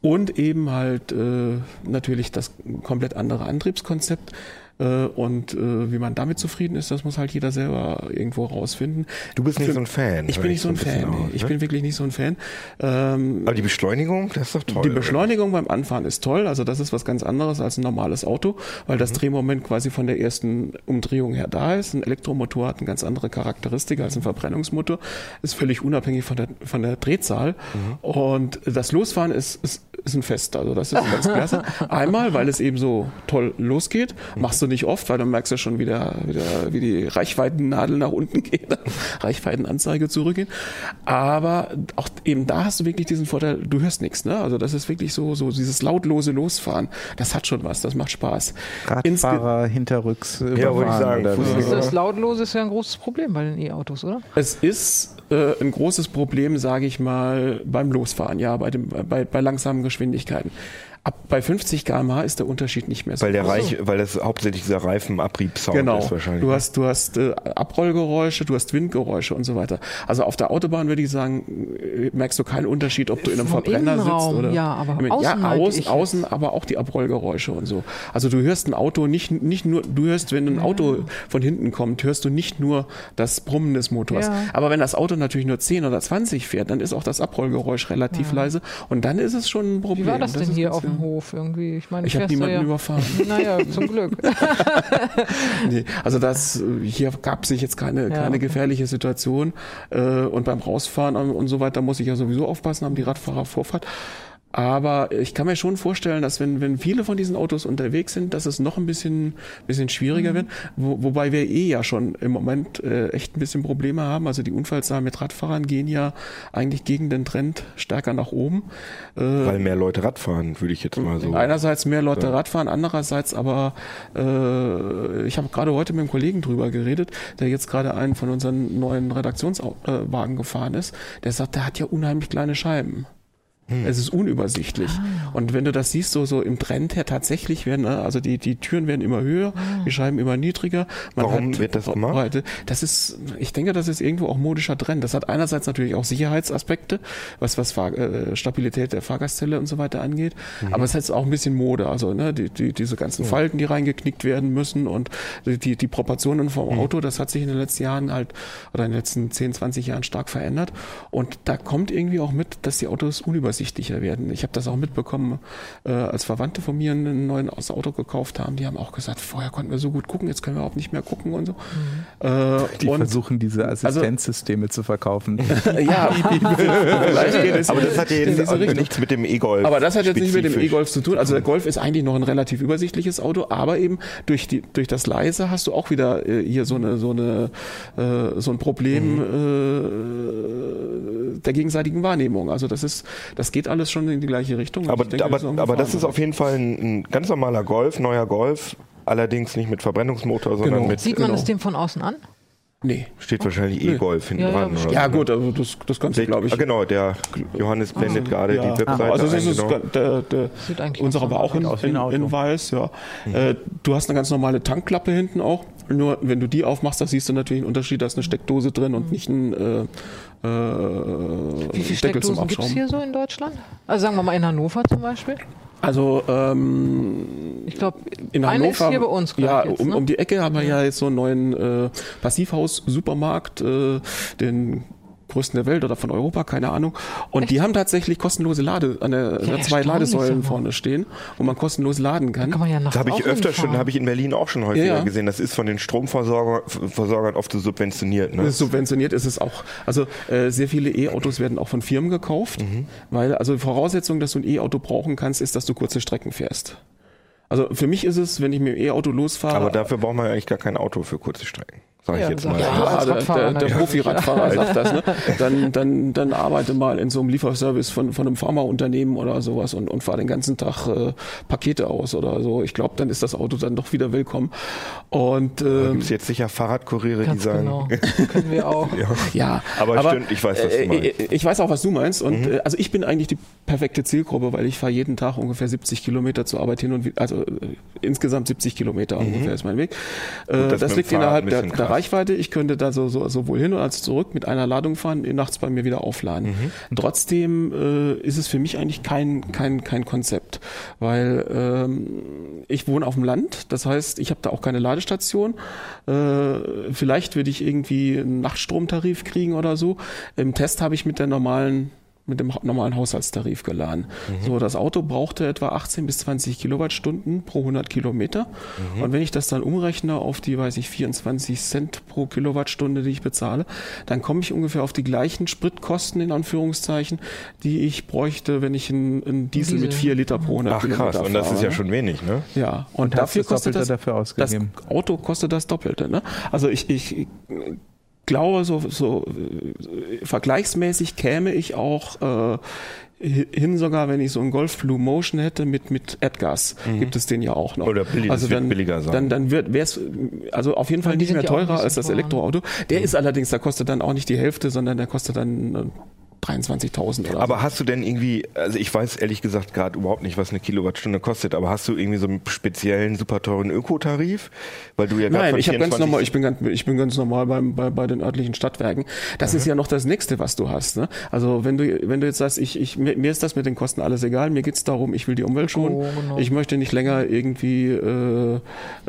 Und eben halt äh, natürlich das komplett andere Antriebskonzept. Äh, und äh, wie man damit zufrieden ist, das muss halt jeder selber irgendwo rausfinden. Du bist nicht Für- so ein Fan. Ich bin nicht so ein Fan. raus, nee. Ich ne? bin wirklich nicht so ein Fan. Ähm, Aber die Beschleunigung, das ist doch toll. die oder? Beschleunigung beim Anfahren ist toll, also das ist was ganz anderes als ein normales Auto, weil Mhm. das Drehmoment quasi von der ersten Umdrehung her da ist. Ein Elektromotor hat eine ganz andere Charakteristik als ein Verbrennungsmotor, ist völlig unabhängig von der, von der Drehzahl. Mhm. Und das Losfahren ist, ist, ist ein Fest, also das ist ganz klasse. <laughs> Einmal, weil es eben so toll losgeht, machst du nicht oft, weil du merkst ja schon wieder, wieder wie die Reichweitennadel nach unten geht, <laughs> Reichweitenanzeige zurückgehen. Aber auch eben da hast du wirklich diesen Vorteil, du hörst nichts, ne? Also das ist wirklich so, so dieses lautlose Losfahren. Das hat schon was, das macht Spaß. Insge- Radfahrer hinterrücks wollte ich überfahren sagen? Das, das Lautlose ist ja ein großes Problem bei den E-Autos, oder? Es ist äh, ein großes Problem, sage ich mal, beim Losfahren, ja, bei, dem, bei, bei langsamen Geschwindigkeiten. Geschwindigkeiten. Ab bei 50 km/h ist der Unterschied nicht mehr so Weil der groß. Reich, weil das hauptsächlich dieser Reifenabriebsound Genau. ist wahrscheinlich. Du hast, du hast äh, Abrollgeräusche, du hast Windgeräusche und so weiter. Also auf der Autobahn würde ich sagen, äh, merkst du keinen Unterschied, ob du in einem Vom Verbrenner Innenraum, sitzt oder ja, aber ja, außen meinte außen, ich außen, aber auch die Abrollgeräusche und so. Also du hörst ein Auto nicht nicht nur, du hörst, wenn ein Auto von hinten kommt, hörst du nicht nur das Brummen des Motors. Ja. Aber wenn das Auto natürlich nur 10 oder 20 fährt, dann ist auch das Abrollgeräusch relativ leise und dann ist es schon ein Problem. Wie war das, denn ist hier auf dem. Hof irgendwie? Ich meine, Ich habe niemanden ja, überfahren. <laughs> Naja, zum Glück. <laughs> Nee, also das äh, hier gab sich jetzt keine, Ja, keine gefährliche Situation. Äh, und beim Rausfahren und, und so weiter muss ich ja sowieso aufpassen, haben die Radfahrer Vorfahrt. Aber ich kann mir schon vorstellen, dass wenn, wenn viele von diesen Autos unterwegs sind, dass es noch ein bisschen, bisschen schwieriger wird. Wo, wobei wir eh ja schon im Moment äh, echt ein bisschen Probleme haben. Also die Unfallzahlen mit Radfahrern gehen ja eigentlich gegen den Trend stärker nach oben. Äh, weil mehr Leute Rad fahren, würde ich jetzt mal so. Einerseits mehr Leute Radfahren, andererseits aber, äh, ich habe gerade heute mit einem Kollegen drüber geredet, der jetzt gerade einen von unseren neuen Redaktionswagen gefahren ist, der sagt, der hat ja unheimlich kleine Scheiben. Hm. Es ist unübersichtlich. Und wenn du das siehst, so, so im Trend her tatsächlich werden, äh, also die, die Türen werden immer höher, die Scheiben immer niedriger. Man Warum hat wird das gemacht? Breite. Das ist, ich denke, das ist irgendwo auch modischer Trend. Das hat einerseits natürlich auch Sicherheitsaspekte, was, was Fahr äh, Stabilität der Fahrgastzelle und so weiter angeht. Mhm. Aber es hat auch ein bisschen Mode. Also, ne, die, die, diese ganzen Falten, die reingeknickt werden müssen und die, die Proportionen vom Mhm. Auto, das hat sich in den letzten Jahren halt, oder in den letzten 10, 20 Jahren stark verändert. Und da kommt irgendwie auch mit, dass die Autos unübersichtlicher werden. Ich habe das auch mitbekommen, äh, als Verwandte von mir ein neues Auto gekauft haben. Die haben auch gesagt, vorher konnten wir so gut gucken, jetzt können wir überhaupt nicht mehr gucken und so. Äh, Die und versuchen diese Assistenzsysteme zu verkaufen. <laughs> ja, <laughs> vielleicht <laughs> geht es Aber das hat ja jetzt diese auch Richtung. nichts mit dem E-Golf. Aber das hat jetzt nicht mit dem. E-Golf zu tun. Also der Golf ist eigentlich noch ein relativ übersichtliches Auto, aber eben durch die durch das leise hast du auch wieder äh, hier so eine so eine äh, so ein Problem äh, der gegenseitigen Wahrnehmung. Also das ist das geht alles schon in die gleiche Richtung. Aber, denke, aber, sind aber das ist auf jeden Fall ein, ein ganz normaler Golf, neuer Golf, allerdings nicht mit Verbrennungsmotor, sondern Genau. mit. Sieht man Genau. es dem von außen an? Nee. Steht wahrscheinlich E-Golf hinten Ja, ja, dran. Ja, so. gut, also das, das kannst du, glaube ich. Ah, genau, der Johannes blendet gerade Ja. die Webseite also das ein. ist Genau. der, der, Sieht eigentlich unsere war auch in, in, in weiß, ja. Äh, du hast eine ganz normale Tankklappe hinten auch. Nur wenn du die aufmachst, da siehst du natürlich einen Unterschied, da ist eine Steckdose drin und nicht ein äh, äh, Wie viele Deckel zum Steckdosen gibt es hier so in Deutschland? Also sagen wir mal in Hannover zum Beispiel. Also ähm, Ich glaube, in eine Hannover, ist hier bei uns ja, jetzt, um, ne? um die Ecke haben wir ja jetzt so einen neuen äh, Passivhaus-Supermarkt, äh, den größten der Welt oder von Europa, keine Ahnung. Und die haben tatsächlich kostenlose Lade an der, an der zwei Ladesäulen vorne stehen, wo man kostenlos laden kann. kann man ja habe ich öfter schon, habe ich in Berlin auch schon häufiger Ja, ja. gesehen. Das ist von den Stromversorgern Versorgern oft so subventioniert. Ne? Subventioniert ist es auch. Also äh, sehr viele E-Autos werden auch von Firmen gekauft, weil also die Voraussetzung, dass du ein E-Auto brauchen kannst, ist, dass du kurze Strecken fährst. Also für mich ist es, wenn ich mit dem E-Auto losfahre, Aber dafür braucht man eigentlich gar kein Auto für kurze Strecken. Sag ich Ja, jetzt mal. Ja, der, der, der Profi-Radfahrer sagt das, ne? Dann, dann, dann arbeite mal in so einem Lieferservice von, von einem Pharmaunternehmen oder sowas und, und fahr den ganzen Tag äh, Pakete aus oder so. Ich glaube, dann ist das Auto dann doch wieder willkommen. Und ähm, gibt es jetzt sicher Fahrradkuriere, die sagen. genau. <laughs> Können wir auch. ja. ja, Aber stimmt, ich weiß, was du äh, meinst. äh, Ich weiß auch, was du meinst. Und äh, also ich bin eigentlich die perfekte Zielgruppe, weil ich fahre jeden Tag ungefähr 70 Kilometer zur Arbeit hin und wieder, also äh, insgesamt 70 Kilometer ungefähr ist mein Weg. Äh, Mhm. das das, liegt innerhalb der krass. Reichweite. Ich könnte da so, so sowohl hin als zurück mit einer Ladung fahren, nachts bei mir wieder aufladen. Mhm. Trotzdem äh, ist es für mich eigentlich kein kein kein Konzept, weil ähm, ich wohne auf dem Land. Das heißt, ich habe da auch keine Ladestation. Äh, vielleicht würde ich irgendwie einen Nachtstromtarif kriegen oder so. Im Test habe ich mit der normalen mit dem normalen Haushaltstarif geladen. So, das Auto brauchte etwa 18 bis 20 Kilowattstunden pro 100 Kilometer. Und wenn ich das dann umrechne auf die, weiß ich, 24 Cent pro Kilowattstunde, die ich bezahle, dann komme ich ungefähr auf die gleichen Spritkosten in Anführungszeichen, die ich bräuchte, wenn ich einen, einen Diesel, mit Diesel. 4 Liter pro 100 Ach Kilometer krass, und das ist fahre, ja schon wenig, ne? Ja, und, Und dafür das kostet Doppelte das, dafür ausgegeben. das Auto kostet das Doppelte. Ne? Also ich, ich glaube, so, so äh, vergleichsmäßig käme ich auch äh, hin sogar, wenn ich so einen Golf Blue Motion hätte mit mit AdGas, gibt es den ja auch noch. Oder billig- also dann, billiger sein. Dann, dann wird wär's also auf jeden Fall nicht mehr teurer als das. Elektroauto. Der ist allerdings, der kostet dann auch nicht die Hälfte, sondern der kostet dann äh, 23.000 oder Aber hast du denn irgendwie, also ich weiß ehrlich gesagt gerade überhaupt nicht, was eine Kilowattstunde kostet, aber hast du irgendwie so einen speziellen super teuren Ökotarif? Weil du ja Nein, ich habe ganz 24 normal, ich bin ganz, ich bin ganz normal beim, bei, bei den örtlichen Stadtwerken. Das ist ja noch das nächste, was du hast. Ne? Also wenn du, wenn du jetzt sagst, ich, ich, mir, ist das mit den Kosten alles egal, mir geht's darum, ich will die Umwelt schonen. Oh, genau. Ich möchte nicht länger irgendwie äh,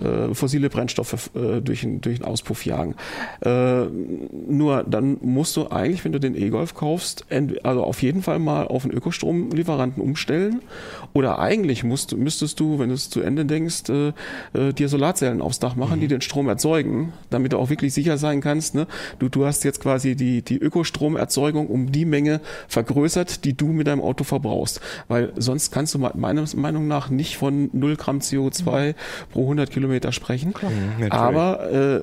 äh, fossile Brennstoffe äh, durch, den- durch den Auspuff jagen. Äh, nur dann musst du eigentlich, wenn du den E-Golf kaufst, also auf jeden Fall mal auf einen Ökostromlieferanten umstellen. Oder eigentlich musst, müsstest du, wenn du es zu Ende denkst, äh, äh, dir Solarzellen aufs Dach machen, die den Strom erzeugen, damit du auch wirklich sicher sein kannst. Ne? Du, du hast jetzt quasi die, die Ökostromerzeugung um die Menge vergrößert, die du mit deinem Auto verbrauchst. Weil sonst kannst du me- meiner Meinung nach nicht von 0 Gramm CO2 pro 100 Kilometer sprechen. natürlich. Aber äh,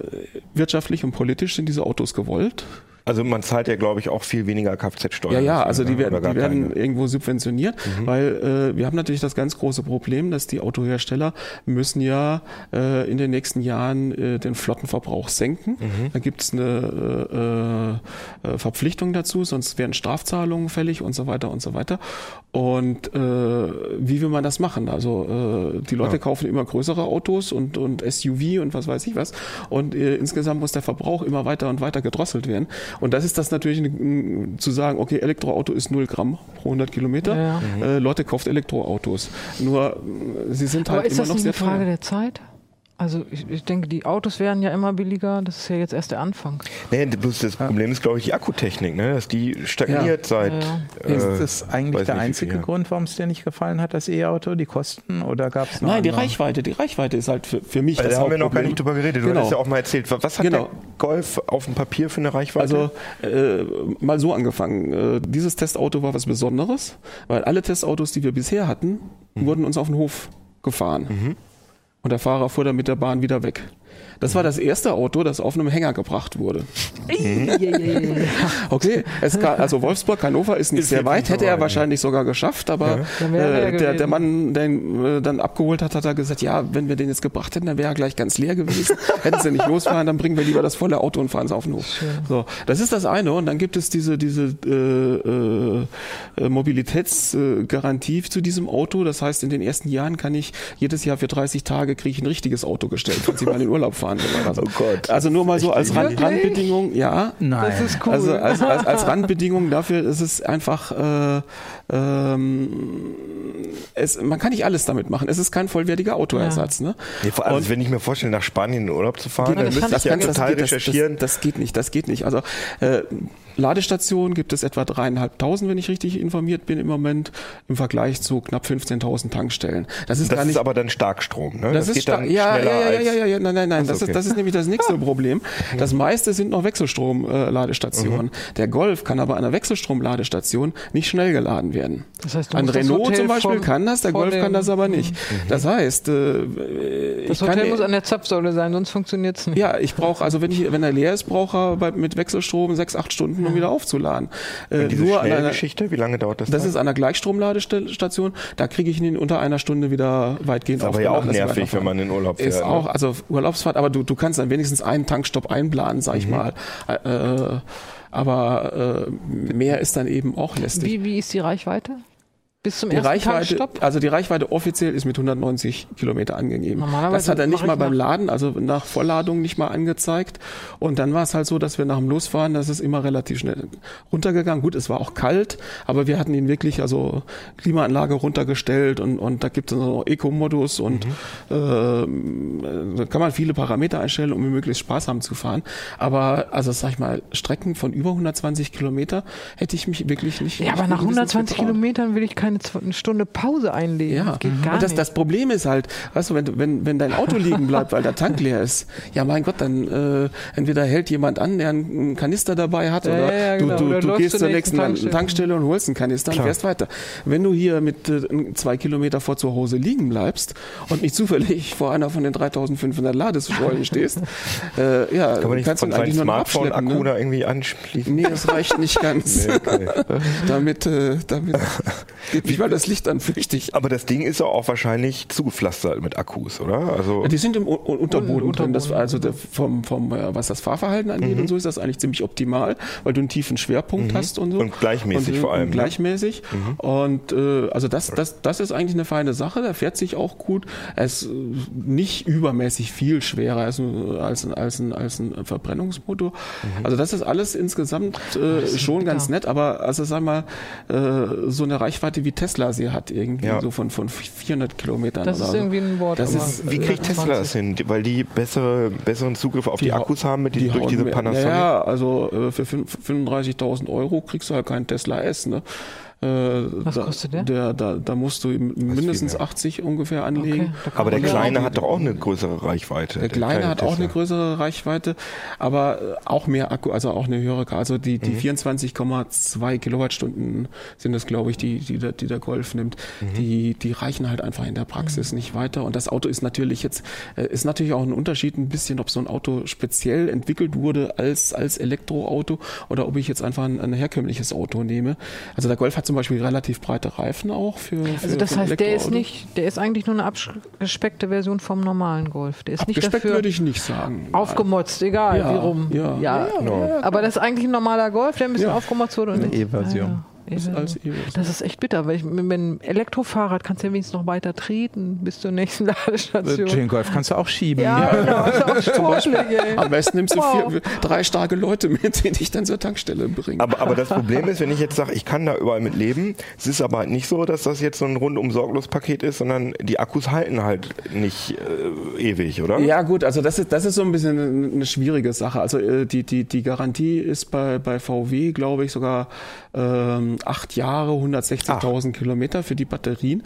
wirtschaftlich und politisch sind diese Autos gewollt. Also man zahlt ja, glaube ich, auch viel weniger Kfz-Steuer. Ja, ja, also die werden, die werden. Mhm. irgendwo subventioniert, weil äh, wir haben natürlich das ganz große Problem, dass die Autohersteller müssen ja äh, in den nächsten Jahren äh, den Flottenverbrauch senken. Mhm. Da gibt es eine äh, äh, Verpflichtung dazu, sonst werden Strafzahlungen fällig und so weiter und so weiter. Und äh, wie will man das machen? Also äh, die Leute kaufen immer größere Autos und, und SUV und was weiß ich was. Und äh, insgesamt muss der Verbrauch immer weiter und weiter gedrosselt werden. Und das ist das natürlich zu sagen, okay, Elektroauto ist 0 Gramm pro 100 Kilometer. Ja. Äh, Leute kauft Elektroautos. Nur sie sind halt Aber ist immer das noch sehr eine Frage teuer. der Zeit? Also ich, ich denke, die Autos werden ja immer billiger. Das ist ja jetzt erst der Anfang. Nee, bloß das Problem ist, glaube ich, die Akkutechnik, ne? Dass die stagniert seit. Ja, Äh, Ist das eigentlich der einzige. Grund, warum es dir nicht gefallen hat, das E-Auto, die Kosten? Oder gab es noch Nein, die andere? Reichweite, die Reichweite ist halt für, für mich Also das da haben wir noch gar nicht drüber geredet. Du Genau. hattest ja auch mal erzählt. Was hat Genau. der Golf auf dem Papier für eine Reichweite? Also äh, mal so angefangen. Äh, dieses Testauto war was Besonderes, weil alle Testautos, die wir bisher hatten, Mhm. wurden uns auf den Hof gefahren. Und der Fahrer fuhr dann mit der Bahn wieder weg. Das war das erste Auto, das auf einem Hänger gebracht wurde. Okay, es kann, also Wolfsburg, Hannover ist nicht Ist sehr weit, hätte er wahrscheinlich sogar geschafft, aber er äh, der, der. Mann, der ihn äh, dann abgeholt hat, hat er gesagt, ja, wenn wir den jetzt gebracht hätten, dann wäre er gleich ganz leer gewesen. <laughs> Hätten sie nicht losfahren, dann bringen wir lieber das volle Auto und fahren es auf den Hof. So, das ist das eine und dann gibt es diese, diese äh, äh, Mobilitätsgarantie zu diesem Auto. Das heißt, in den ersten Jahren kann ich jedes Jahr für 30 Tage kriege ich ein richtiges Auto gestellt, falls ich mal in den Urlaub fahren so. Oh Gott. Also nur mal so als Rand, Wirklich? Randbedingung, ja. Nein. Das ist cool. Also als, als, als <laughs> Randbedingung dafür ist es einfach, äh, ähm, es, man kann nicht alles damit machen. Es ist kein vollwertiger Autoersatz. Ne? Nee, vor allem, Und- wenn ich mir vorstelle, nach Spanien in den Urlaub zu fahren, dann das müsste ich ja total geht, recherchieren. Das, das, das geht nicht, das geht nicht. Also äh, Ladestationen gibt es etwa dreieinhalbtausend, wenn ich richtig informiert bin im Moment, im Vergleich zu knapp 15.000 Tankstellen. Das ist das gar ist nicht aber dann Starkstrom, ne? das, ist geht dann stark. Ja, ja, schneller ja, ja, als- ja, ja, nein, nein, nein. Ach das, okay. ist, das ist nämlich das nächste Problem. Das meiste sind noch Wechselstrom-Ladestationen. Der Golf kann aber an einer Wechselstrom-Ladestation nicht schnell geladen werden. Das heißt, du Ein das Renault zum Beispiel vom- kann das, der Golf kann das aber nicht. Mhm. Das heißt, äh, Das ich kann, Hotel muss an der Zapfsäule sein, sonst funktioniert es nicht. ja, ich brauche, also wenn ich, wenn er leer ist, brauche er bei, mit Wechselstrom sechs, acht Stunden, um wieder aufzuladen. Äh, nur an einer, Schnellgeschichte, wie lange dauert das? das dann? ist an einer Gleichstromladestation, da kriege ich ihn in unter einer Stunde wieder weitgehend aber ja auch nervig, wenn man in Urlaub fährt. Ist ne? auch, also Urlaubsfahrt, aber du, du kannst dann wenigstens einen Tankstopp einplanen, sag Mhm. ich mal. Äh, aber äh, mehr ist dann eben auch lästig. Wie, wie ist die Reichweite? Bis zum Die ersten Reichweite, Tankstopp? also die Reichweite offiziell ist mit 190 Kilometer angegeben. Das hat er nicht mal beim Laden, also nach Vollladung nicht mal angezeigt. Und dann war es halt so, dass wir nach dem Losfahren, das ist immer relativ schnell runtergegangen. Gut, es war auch kalt, aber wir hatten ihn wirklich, also Klimaanlage runtergestellt und, und da gibt es noch Eco-Modus und ähm, da kann man viele Parameter einstellen, um möglichst Spaß haben zu fahren. Aber also sag ich mal, Strecken von über 120 Kilometer hätte ich mich wirklich nicht. Ja, aber nach mindestens 120 getraut. Kilometern will ich keine eine Stunde Pause einlegen. Ja, Das geht gar und das, nicht. das Problem ist halt, weißt du, wenn, wenn, wenn dein Auto liegen bleibt, weil der Tank leer ist, ja mein Gott, dann äh, entweder hält jemand an, der einen Kanister dabei hat, Ja, oder ja, ja, du, genau. du, Oder du gehst zur nächsten nächsten Tankstelle. Tankstelle, und holst einen Kanister und fährst weiter. Wenn du hier mit äh, zwei Kilometer vor zu Hause liegen bleibst und nicht zufällig <laughs> vor einer von den 3500 Ladesäulen stehst, äh, ja, Kann man nicht kannst du eigentlich nur noch abschleppen. Smartphone-Akku Ne? da irgendwie anschließen? Nee, das reicht nicht <laughs> ganz. Nee, okay. <laughs> damit, äh, damit geht nicht mal das Licht an, fürchte ich. Aber das Ding ist ja auch wahrscheinlich zugepflastert mit Akkus, oder? Also Ja, Die sind im U- Unterboden drin. Das, also der, vom, vom, äh, was das Fahrverhalten angeht Mhm. und so ist das eigentlich ziemlich optimal, weil du einen tiefen Schwerpunkt hast und so. Und gleichmäßig und, vor allem, Und ne? gleichmäßig. Und äh, also das, das, das ist eigentlich eine feine Sache. Der fährt sich auch gut. Er ist äh, nicht übermäßig viel schwerer als, ein- als, ein, als, ein, als ein Verbrennungsmotor. Mhm. Also das ist alles insgesamt äh, schon ganz nett, aber also sag mal, äh, so eine Reichweite wie Tesla sie hat irgendwie Ja. so von, von 400 Kilometern das oder ist so. irgendwie ein Wort. Das aber ist- wie kriegt Tesla 20. das hin? Die- Weil die bessere, besseren Zugriff auf die, hau- Akkus haben mit die, durch hauen diese Panasonic? Ja, also äh, für fünf- 35.000 Euro kriegst du halt keinen Tesla S. Ne? Äh, Was da, kostet der? der da, da musst du mindestens mehr. 80 ungefähr anlegen. Okay, Aber der Kleine auch- hat doch auch eine größere Reichweite. Der kleine hat auch Tesla. eine größere Reichweite, aber äh, auch mehr Akku, also auch eine höhere, also die, Mhm. die 24,2 Kilowattstunden sind das, glaube ich, die, die, der- die der Golf nimmt. Mhm. Die, die reichen halt einfach in der Praxis nicht weiter. Und das Auto ist natürlich jetzt, äh, ist natürlich auch ein Unterschied ein bisschen, ob so ein Auto speziell entwickelt wurde als, als Elektroauto oder ob ich jetzt einfach ein, ein herkömmliches Auto nehme. Also der Golf hat zum Beispiel relativ breite Reifen auch für, für Also das für heißt, der ist nicht, der ist eigentlich nur eine abgespeckte Version vom normalen Golf. Der ist nicht Abgespeckt dafür würde ich nicht sagen. aufgemotzt, egal Ja, wie rum. ja. Ja, ja, Aber das ist eigentlich ein normaler Golf, der ein bisschen Ja. aufgemotzt wurde. Und Eine E-Version. Ja. Das ist als E-Version. Das ist echt bitter, weil ich mit einem Elektrofahrrad kannst du ja wenigstens noch weiter treten bis zur nächsten <laughs> Ladestation. Den Golf kannst du auch schieben. Ja, genau. Das ist auch. <laughs> Am besten nimmst du Wow. vier, drei starke Leute mit, die dich dann zur Tankstelle bringen. Aber, aber das Problem ist, wenn ich jetzt sage, ich kann da überall mit leben, es ist aber halt nicht so, dass das jetzt so ein rundum sorglos Paket ist, sondern die Akkus halten halt nicht äh, ewig, oder? ja gut, also das ist, das ist so ein bisschen eine, schwierige Sache. Also äh, die, die, die Garantie ist bei, bei VW, glaube ich, sogar ähm, acht Jahre, 160.000 Kilometer für die Batterien,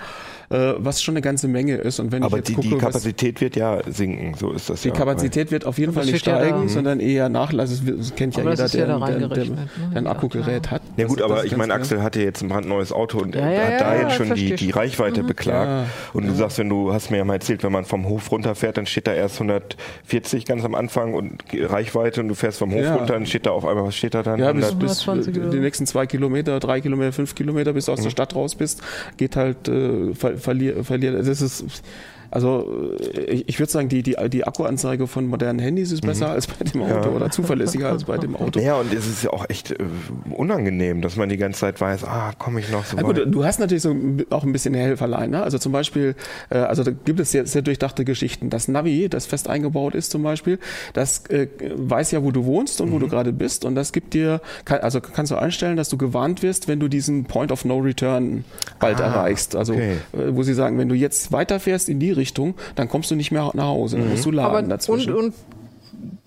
äh, was schon eine ganze Menge ist. Und wenn Aber ich jetzt die, gucke, die was- Kapazität wird ja sinken, so ist das die ja. Kapazität wird auf jeden Fall nicht da- steigen, Mhm. sondern eher nachlassen. Das, das kennt ja Aber jeder, das ist ja der, da der, der, ne? der ein Die Akkugerät hat. Ja gut, Das- aber das ich meine, Axel hatte jetzt ein brandneues Auto und Ja, er ja, hat da ja, jetzt schon die, die ich. Reichweite beklagt. Ja. Und du sagst, wenn du, hast mir ja mal erzählt, wenn man vom Hof runterfährt, dann steht da erst 140 ganz am Anfang und Reichweite und du fährst vom Hof Ja. runter, dann steht da auf einmal, was steht da dann? Ja, bis, 100 bis 120 oder die nächsten zwei Kilometer, drei Kilometer, fünf Kilometer, bis du aus der Stadt raus bist, geht halt äh, verliert. Verlier, das ist also äh, ich, ich würde sagen, die, die, die Akkuanzeige von modernen Handys ist besser als bei dem Auto Ja. oder zuverlässiger als bei dem Auto. Ja, und es ist ja auch echt äh, unangenehm, dass man die ganze Zeit weiß, ah, komme ich noch so Ja, gut, du hast natürlich so auch ein bisschen Helferlein. Ne? Also zum Beispiel, äh, also da gibt es sehr, sehr durchdachte Geschichten. Das Navi, das fest eingebaut ist zum Beispiel, das äh, weiß ja, wo du wohnst und wo du Mhm. gerade bist. Und das gibt dir, kann, also kannst du einstellen, dass du gewarnt wirst, wenn du diesen Point of No Return bald Ah, erreichst. Also okay. wo sie sagen, wenn du jetzt weiterfährst in die Richtung, dann kommst du nicht mehr nach Hause. Dann musst du laden Aber und, dazwischen. und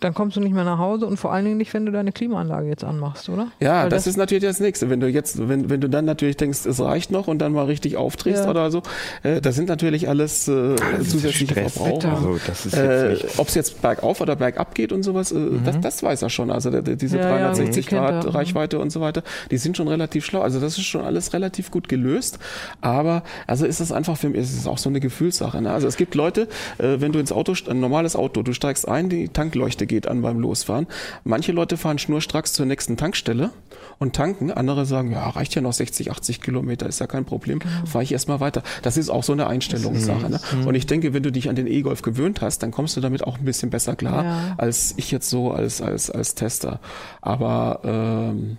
dann kommst du nicht mehr nach Hause und vor allen Dingen nicht, wenn du deine Klimaanlage jetzt anmachst, oder? Ja, Weil das, ist natürlich das Nächste. Wenn du jetzt, wenn, wenn du dann natürlich denkst, es reicht noch und dann mal richtig aufdrehst Ja. oder so, äh, das sind natürlich alles äh, Das ist zusätzliche Stress. Verbraucher. Also, das ist Äh, jetzt. Ob es jetzt bergauf oder bergab geht und sowas, äh, das, das weiß er schon. Also der, der, diese Ja, ja, 360 kennt Grad er, mhm. Reichweite und so weiter, die sind schon relativ schlau. Also das ist schon alles relativ gut gelöst. Aber also ist es einfach für mich, ist es auch so eine Gefühlssache. Ne? Also es gibt Leute, äh, wenn du ins Auto, ein normales Auto, du steigst ein, die Tankleuchte geht an beim Losfahren. Manche Leute fahren schnurstracks zur nächsten Tankstelle und tanken. Andere sagen, ja, reicht ja noch 60, 80 Kilometer, ist ja kein Problem. Genau. Fahre ich erstmal weiter. Das ist auch so eine Einstellungssache. Ne? Mhm. Und ich denke, wenn du dich an den E-Golf gewöhnt hast, dann kommst du damit auch ein bisschen besser klar, Ja. als ich jetzt so als, als, als Tester. Aber ähm,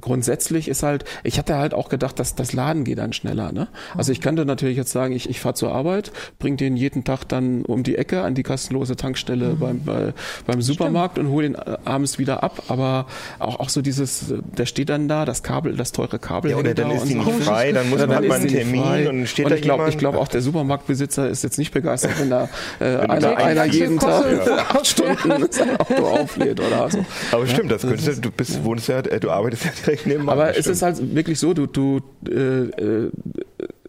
grundsätzlich ist halt, ich hatte halt auch gedacht, dass das Laden geht dann schneller. Ne? Also ich könnte natürlich jetzt sagen, ich, ich fahre zur Arbeit, bringe den jeden Tag dann um die Ecke an die kostenlose Tankstelle Mhm. beim, bei, beim Supermarkt und hole ihn äh, abends wieder ab. Aber auch, auch so dieses, äh, der steht dann da, das Kabel, das teure Kabel. Ja, oder dann da ist die so. nicht frei, dann muss man, dann man einen die nicht Termin frei. und steht und da ich glaube, jemand. ich glaube auch der Supermarktbesitzer ist jetzt nicht begeistert, wenn da äh, du einer, da einer ein- jeden Tag Ja. <laughs> acht Stunden sein Auto auflädt oder so. aber stimmt, das könnte, du bist, wohnst ja, äh, du arbeitest ja direkt nebenan. Aber das es ist halt wirklich so, du, du äh, äh,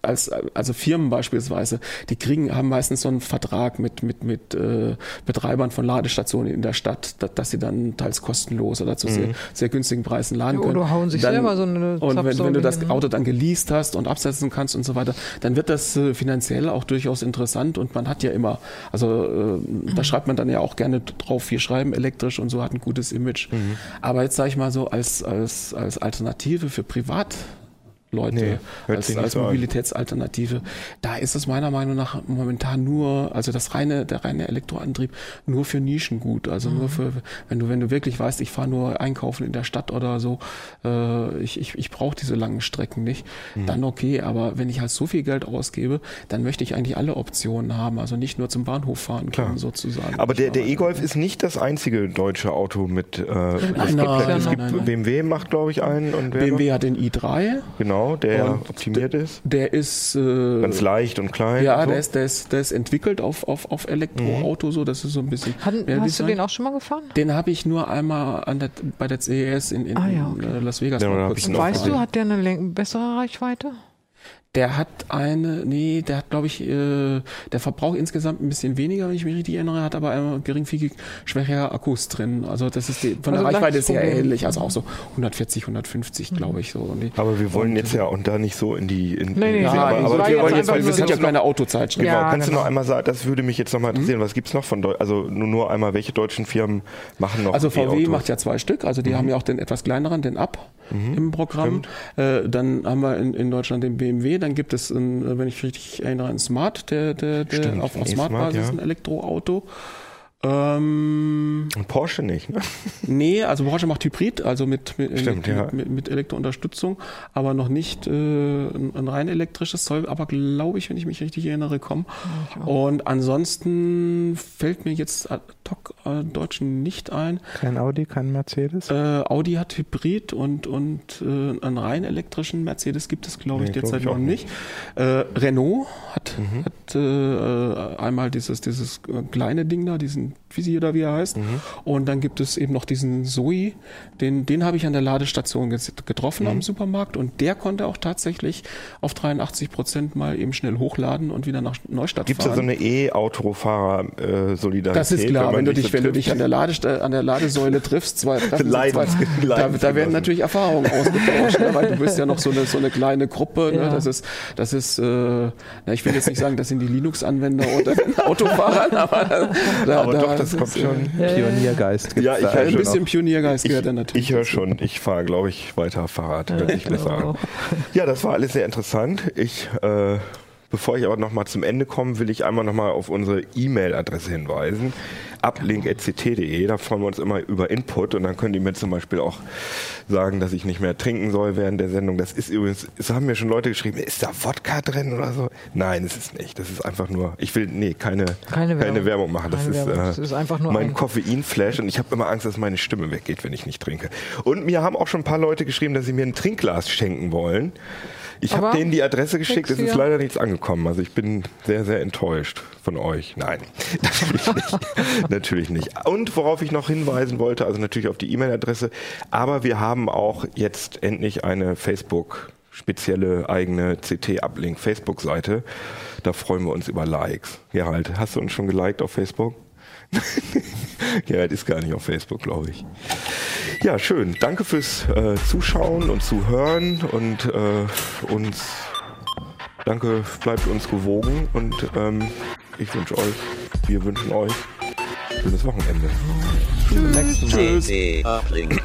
als also Firmen beispielsweise, die kriegen haben meistens so einen Vertrag mit mit mit äh, Betreibern von Ladestationen in der Stadt, da, dass sie dann teils kostenlos oder zu sehr, sehr günstigen Preisen laden Ja, können. oder hauen sich selber so eine und wenn, wenn du das? Auto dann geleast hast und absetzen kannst und so weiter, dann wird das äh, finanziell auch durchaus interessant und man hat ja immer, also äh, da schreibt man dann ja auch gerne drauf, wir schreiben elektrisch und so hat ein gutes Image. Aber jetzt sage ich mal so als als als Alternative für Privat Leute Nee, hört als, als an. Mobilitätsalternative. Da ist es meiner Meinung nach momentan nur, also das reine, der reine Elektroantrieb nur für Nischen gut. Also Mhm. nur für, wenn du, wenn du wirklich weißt, ich fahre nur einkaufen in der Stadt oder so, äh, ich, ich, ich brauche diese langen Strecken nicht, Mhm. dann okay. Aber wenn ich halt so viel Geld ausgebe, dann möchte ich eigentlich alle Optionen haben. Also nicht nur zum Bahnhof fahren können, sozusagen. Aber der, der E-Golf ist nicht das einzige deutsche Auto mit äh, nein, nein, Es nein, gibt nein, nein. BMW macht glaube ich einen und BMW hat den i3, genau, der Und optimiert ist, der ist äh, ganz leicht und klein. Ja, und so. der, ist, der, ist, der ist entwickelt auf, auf, auf Elektroauto, so, das ist so ein bisschen. Hat, mehr hast du Design. den auch schon mal gefahren? Den habe ich nur einmal an der, bei der CES in, in, Ah, ja, in äh, Las Vegas Ja, da mal kurz. Weißt du, hat der eine bessere Reichweite? Der hat eine, nee, der hat, glaube ich, äh, der Verbrauch insgesamt ein bisschen weniger, wenn ich mich richtig erinnere, hat aber einmal geringfügig schwächere Akkus drin. Also das ist die, von Also der Reichweite sehr Problem. ähnlich, also auch so 140, 150, glaube ich, so. Und die, Aber wir wollen jetzt ja und da nicht so in die. In, Nee, nee, in, Ja, aber, aber war wir wollen jetzt, weil wir sind ja keine Autozeitschrift. Genau, Ja, kannst du genau. noch einmal sagen, das würde mich jetzt nochmal interessieren, was gibt's noch von Deu also nur, nur einmal, welche deutschen Firmen machen noch Also VW E-Autos? macht ja zwei Stück, also die haben ja auch den etwas kleineren, den Up im Programm. Äh, dann haben wir in, in Deutschland den BMW, dann gibt es, ein, äh, wenn ich mich richtig erinnere, einen Smart, der, der, der Stimmt, auf, ein auf Smart-Basis ja. ein Elektroauto. Ähm, Und Porsche nicht, ne? nee, also Porsche macht Hybrid, also mit, mit, Stimmt, mit, ja. mit, mit Elektrounterstützung, aber noch nicht äh, ein, ein rein elektrisches soll, aber glaube ich, wenn ich mich richtig erinnere, kommen. Und ansonsten fällt mir jetzt ad hoc äh, Deutschen nicht ein. Kein Audi, kein Mercedes. Äh, Audi hat Hybrid und, und äh, einen rein elektrischen Mercedes gibt es, glaube ich, Nee, glaub derzeit ich noch auch nicht. Äh, Renault hat, Mhm. hat äh, äh, einmal dieses, dieses äh, kleine Ding da, diesen um, Easy oder wie er heißt. Und dann gibt es eben noch diesen Zoe, den, den habe ich an der Ladestation getroffen am Supermarkt und der konnte auch tatsächlich auf 83 Prozent mal eben schnell hochladen und wieder nach Neustadt Gibt es da fahren. so eine E-Autofahrer-Solidarität? Das ist klar, wenn, du sich dich, wenn du dich an der, Ladesta an der Ladesäule triffst, zwei <laughs> Leidens- zwei, <laughs> da, da werden natürlich Erfahrungen ausgetauscht, ne, weil du bist ja noch so eine, so eine kleine Gruppe. Ne, Ja. das ist, das ist äh, na, ich will jetzt nicht sagen, das sind die Linux-Anwender unter den <laughs> Autofahrern, aber, da, Aber da, doch, das kommt ist, schon. Pioniergeist gibt's Ja, ich kann Ein bisschen noch. Pioniergeist Ich, gehört da natürlich. ich höre schon, ich fahre, glaube ich, weiter Fahrrad. Sich besser an. genau. Ja, das war alles sehr interessant. Ich, äh, bevor ich aber nochmal zum Ende komme, will ich einmal nochmal auf unsere E-Mail-Adresse hinweisen. uplink.ct.de, da freuen wir uns immer über Input und dann können die mir zum Beispiel auch sagen, dass ich nicht mehr trinken soll während der Sendung. Das ist übrigens, es haben mir schon Leute geschrieben, ist da Wodka drin oder so? Nein, ist es nicht. Das ist einfach nur, ich will, nee, keine, Keine Werbung. Werbung machen. Das Keine ist, Werbung. äh, Das ist einfach nur mein ein- Koffeinflash und ich habe immer Angst, dass meine Stimme weggeht, wenn ich nicht trinke. Und mir haben auch schon ein paar Leute geschrieben, dass sie mir ein Trinkglas schenken wollen. Ich habe denen die Adresse geschickt, es ist leider nichts angekommen. Also ich bin sehr, sehr enttäuscht von euch. Nein, <laughs> natürlich nicht. <laughs> natürlich nicht. Und worauf ich noch hinweisen wollte, also natürlich auf die E-Mail-Adresse, aber wir haben auch jetzt endlich eine Facebook- spezielle eigene CT-Uplink Facebook-Seite. Da freuen wir uns über Likes. Gerald, hast du uns schon geliked auf Facebook? <laughs> Gerald ist gar nicht auf Facebook, glaube ich. Ja, schön. Danke fürs äh, Zuschauen und Zuhören und äh, uns. Danke, bleibt uns gewogen und ähm, ich wünsche euch, wir wünschen euch schönes Wochenende. CT Uplink.